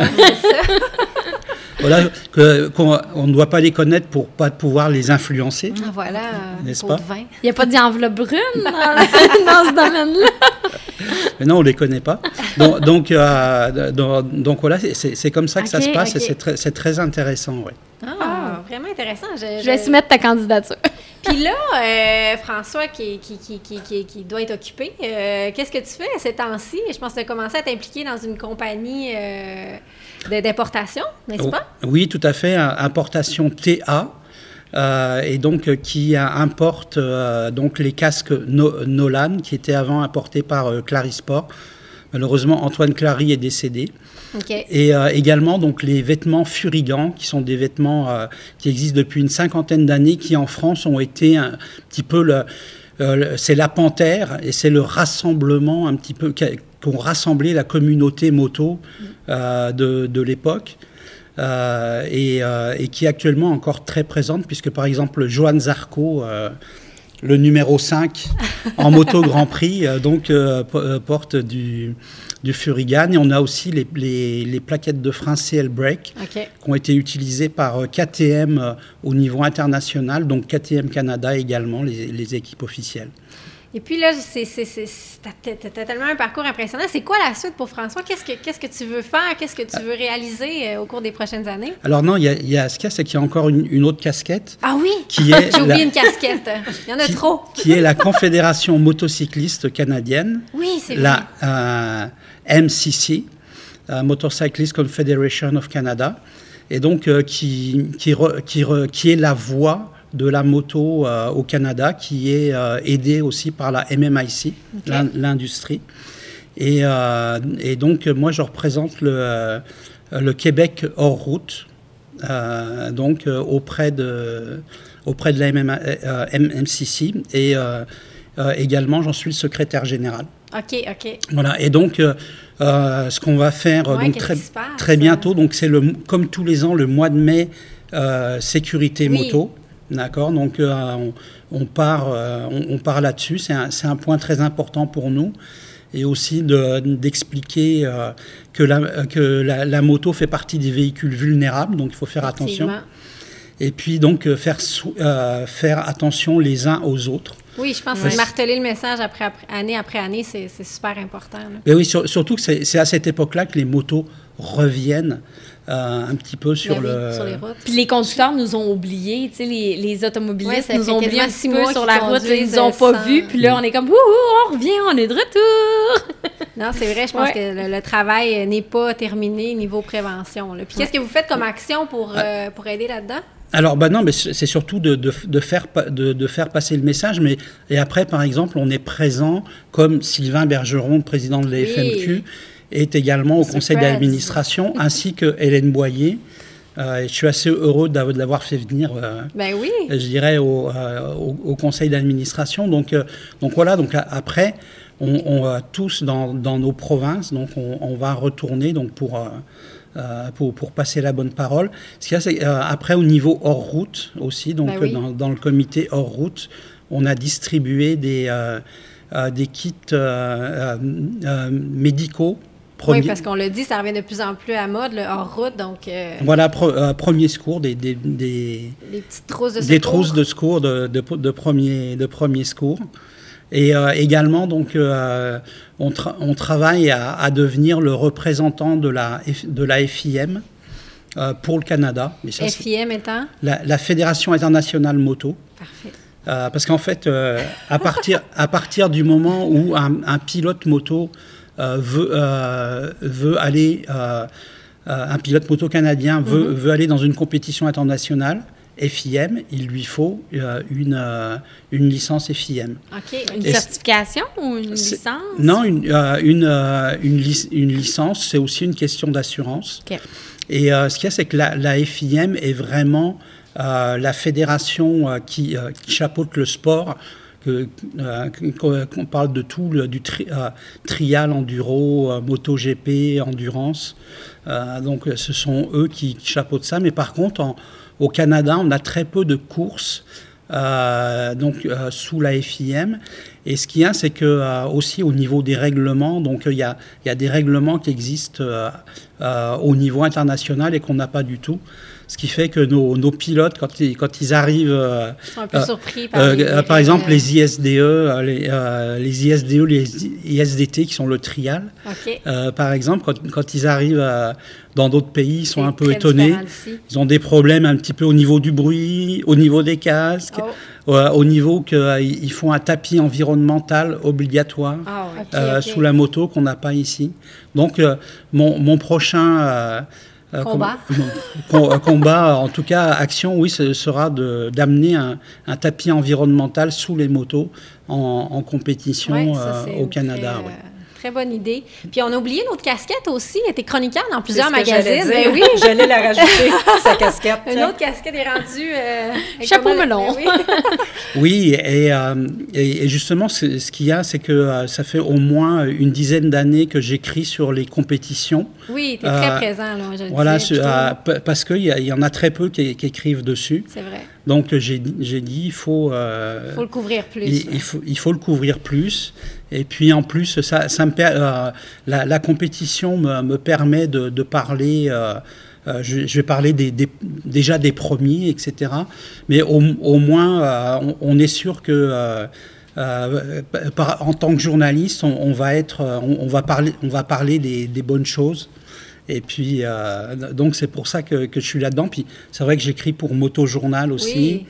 voilà, que- qu'on on ne doit pas les connaître pour pas pouvoir les influencer. Ah, voilà. N'est-ce pas? vin. Il n'y a pas d'enveloppe brune dans, dans ce domaine-là? Mais non, on les connaît pas. Donc, donc, euh, donc, donc voilà, c'est- comme ça que ça se passe ok. et c'est très, c'est très intéressant. Ouais. Ah, vraiment intéressant. Je, Je vais soumettre ta candidature. Puis là, euh, François, qui, qui, qui, qui, doit être occupé, euh, qu'est-ce que tu fais ces temps-ci? Je pense que tu as commencé à t'impliquer dans une compagnie euh, d'importation, n'est-ce Oh, pas? Oui, tout à fait. Importation TA. euh, et donc qui importe donc les casques No- Nolan qui étaient avant importés par Clarisport. Malheureusement, Antoine Clary est décédé. Et euh, également donc les vêtements Furigan, qui sont des vêtements euh, qui existent depuis une cinquantaine d'années, qui en France ont été un petit peu le, euh, c'est la panthère et c'est le rassemblement un petit peu qu'ont rassemblé la communauté moto euh, de, de l'époque. et, et qui est actuellement encore très présente, puisque par exemple Johan Zarco, le numéro 5 en moto Grand Prix, euh, donc euh, euh, porte du, du Furigan. Et on a aussi les, les- les plaquettes de frein CL Brake OK. qui ont été utilisées par KTM au niveau international, donc KTM Canada également, les, les équipes officielles. Et puis là, c'est, tellement un parcours impressionnant. C'est quoi la suite pour François? Qu'est-ce que, qu'est-ce que tu veux faire? Qu'est-ce que tu veux réaliser euh, au cours des prochaines années? Alors non, il y a, y a ce qu'il y a, c'est qu'il y a encore une, une autre casquette Ah oui! qui est, J'ai oublié la, une casquette. Il y en a qui- trop. qui est la Confédération motocycliste canadienne. Oui, c'est la euh, MCC, euh, Motorcyclist Confederation of Canada, et donc qui, qui, re- qui, re- qui est la voix de la moto euh, au Canada, qui est euh, aidée aussi par la MMIC, l'in- l'industrie. Et, euh, et donc, moi, je représente le, le Québec hors route, euh, donc auprès, de, auprès de la MMA, MMCC, et également, j'en suis le secrétaire général. OK, OK. Voilà, et donc ce qu'on va faire Ouais, donc très, passe? très bientôt, donc c'est comme tous les ans le mois de mai sécurité Oui. moto. D'accord Donc, euh, on, on part, euh, on, on part là-dessus. C'est un, point très important pour nous. Et aussi de- d'expliquer euh, que, la, que la, la moto fait partie des véhicules vulnérables, donc il faut faire attention. Et puis, donc, faire, attention les uns aux autres. Oui, je pense que marteler le message après, après- année après année, c'est super important. là. Mais oui, sur- surtout que c'est à cette époque-là que les motos reviennent euh, un petit peu sur, Ben oui, le, sur les routes. Puis les conducteurs nous ont oubliés, tu sais, les, les Ouais, automobilistes ça nous ont oubliés un petit peu sur la route, ils nous ont pas sans- vus, puis là on est comme wouhou, on revient, on est de retour. Non, c'est vrai, je pense Ouais. que le, le travail n'est pas terminé niveau prévention. là. Puis qu'est-ce que vous faites comme action pour, euh, pour aider là-dedans? Alors, bah non, mais c'est surtout de, de, de faire, de, de faire passer le message. Mais, et après, par exemple, on est présent, comme Sylvain Bergeron, président de la Oui. Est également au conseil d'administration, ainsi que Hélène Boyer. Euh, je suis assez heureux de l'avoir fait venir, euh, Ben oui. je dirais, au, euh, au, au conseil d'administration. Donc, donc voilà, donc après, on, on va tous dans, dans nos provinces, donc on, on va retourner donc pour, pour, pour passer la bonne parole. Ce qu'il y a, c'est après au niveau hors route aussi, donc Ben oui. dans, dans le comité hors route, on a distribué des, des kits euh, Oui, parce qu'on le dit, ça revient de plus en plus à mode, le hors-route. Donc, euh, Voilà, euh, premier secours, des, des, des, les petites trousses de des secours. trousses de secours de, de, de premier, de premier secours. Et euh, également, donc, on, tra- on travaille à, à devenir le représentant de la, de la FIM pour le Canada. Mais ça, c'est FIM étant? la, la Fédération internationale moto. Parfait. Parce qu'en fait, à, partir, à partir du moment où un, un pilote moto veut, euh, veut aller, euh, euh, un pilote moto canadien veut, veut aller dans une compétition internationale, FIM, il lui faut euh, une, euh, une licence FIM. OK. Une Et- certification ou une licence? Non, une, euh, une, euh, une, lic- une licence, c'est aussi une question d'assurance. Et euh, ce qu'il y a, c'est que la, la FIM est vraiment euh, la fédération euh, qui, euh, qui chapeaute le sport. Que, euh, qu'on parle de tout, du tri- euh, trial, enduro, euh, MotoGP, endurance. Euh, donc, euh, ce sont eux qui, qui chapeautent ça. Mais par contre, au Canada, on a très peu de courses euh, donc, euh, sous la FIM. Et ce qu'il y a, c'est que euh, aussi au niveau des règlements, donc euh, il y, a, il y a des règlements qui existent euh, euh, au niveau international et qu'on n'a pas du tout. Ce qui fait que nos, nos pilotes, quand ils, quand ils arrivent, euh, Ils sont un peu euh, surpris par euh, les- par exemple les ISDE, les, les ISDE, les ISDT qui sont le trial, par exemple, quand, quand ils arrivent dans d'autres pays, ils sont un peu étonnés. Ils ont des problèmes un petit peu au niveau du bruit, au niveau des casques, Oh. au niveau qu'ils font un tapis environnemental obligatoire Ah sous la moto qu'on n'a pas ici. Donc mon, mon prochain Combat. com- mon- com- euh, combat, en tout cas action, oui, ce sera de- d'amener un, un tapis environnemental sous les motos en, en compétition Ouais, ça, euh, au Canada. Très. Très bonne idée. Puis on a oublié notre casquette aussi. Elle était chroniqueur dans plusieurs ce que j'allais magazines. dire. Ben oui. J'allais la rajouter, sa casquette. Une autre casquette est rendue. euh, Chapeau melon. Ben oui. Oui, et, euh, et, justement, ce qu'il y a, c'est que euh, ça fait au moins une dizaine d'années que j'écris sur les compétitions. Oui, tu es très Euh, présent, là, je Voilà, disais, euh, parce qu'il y, en a très peu qui, qui écrivent dessus. C'est vrai. Donc j'ai dit, il faut, euh, Il faut le couvrir plus. il, il faut, il faut le couvrir plus. Et puis en plus, ça, ça me euh, la, la compétition me, me permet de, de parler. euh, euh, je, je vais parler des, des- déjà des premiers, etc. Mais au, au moins, euh, on, on est sûr que euh, euh, par- en tant que journaliste, on, on va être, on, on va parler, on va parler des, des bonnes choses. Et puis, donc c'est pour ça que, que je suis là-dedans. Puis c'est vrai que j'écris pour Moto Journal aussi. Oui.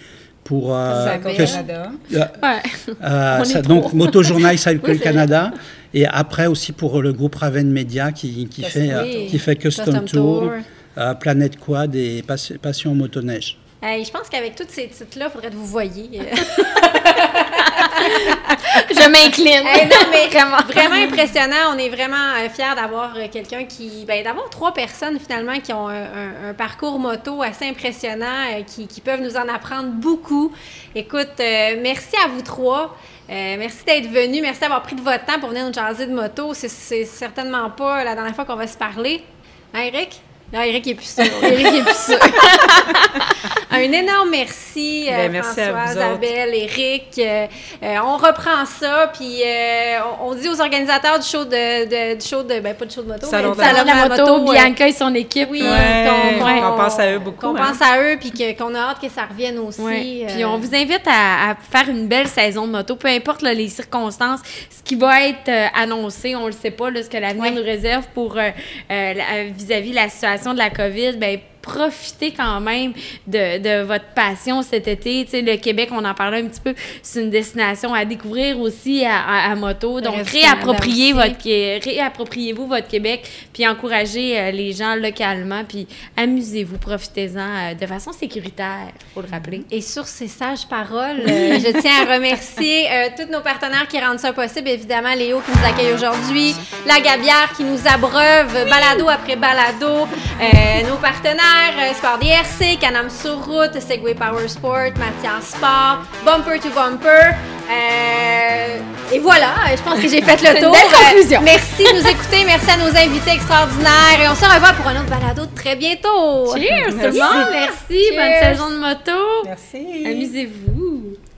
Pour, euh. Canada. euh, Ouais. euh, ça- donc Motojournal Cycle Oui, Canada et après aussi pour le groupe Raven Media qui, fait euh, Tour. qui fait Custom, Custom Tour, Tour. euh, Planète Quad et Pas- Passion Motoneige. Hey, je pense qu'avec tous ces titres-là, il faudrait que vous voyiez. Je m'incline. Hey, non, mais Vraiment. vraiment impressionnant. On est vraiment euh, fiers d'avoir euh, quelqu'un qui. Ben, d'avoir trois personnes finalement qui ont un, un- un parcours moto assez impressionnant, euh, qui, qui peuvent nous en apprendre beaucoup. Écoute, euh, merci à vous trois. Euh, merci d'être venus. Merci d'avoir pris de votre temps pour venir nous jaser de moto. C'est certainement pas la dernière fois qu'on va se parler. Hein, Eric? Non, Eric est plus sûr. Eric est plus sûr. Un énorme merci, euh, Ben, merci à vous Françoise. Isabelle, Eric. Euh, euh, on reprend ça, puis euh, on, on dit aux organisateurs du show de, de- du show de, ben pas du show de moto, Salon mais de du Salon de la moto, euh, Bianca et son équipe. oui. Ouais, on pense à eux beaucoup, Qu'on hein. pense à eux, puis qu'on a hâte que ça revienne aussi. Ouais. euh, Puis on vous invite à, à faire une belle saison de moto, peu importe là, les circonstances, ce qui va être annoncé, on le sait pas, là, ce que l'avenir Ouais. nous réserve pour euh, euh, vis-à-vis de la situation de la COVID, ben profitez quand même de, de votre passion cet été. Tu sais, le Québec, on en parlait un petit peu, c'est une destination à découvrir aussi à, à- à moto. Donc, réappropriez votre, réappropriez-vous votre Québec, puis encouragez euh, les gens localement, puis amusez-vous, profitez-en euh, de façon sécuritaire, faut le rappeler. Et sur ces sages paroles, euh, je tiens à remercier tous nos partenaires qui rendent ça possible. Évidemment, Léo qui nous accueille aujourd'hui, la Gabière qui nous abreuve balado après balado, nos partenaires euh, Sport DRC, Canam sur route, Segway Power Sport, Mathias Sport, Bumper to Bumper. Euh, et voilà, euh, je pense que j'ai fait le Une tour. belle conclusion. Euh, merci de nous écouter, merci à nos invités extraordinaires et on se revoit pour un autre balado très bientôt. Cheers tout le Merci. monde, merci, bonne Cheers. saison de moto. Merci. Amusez-vous.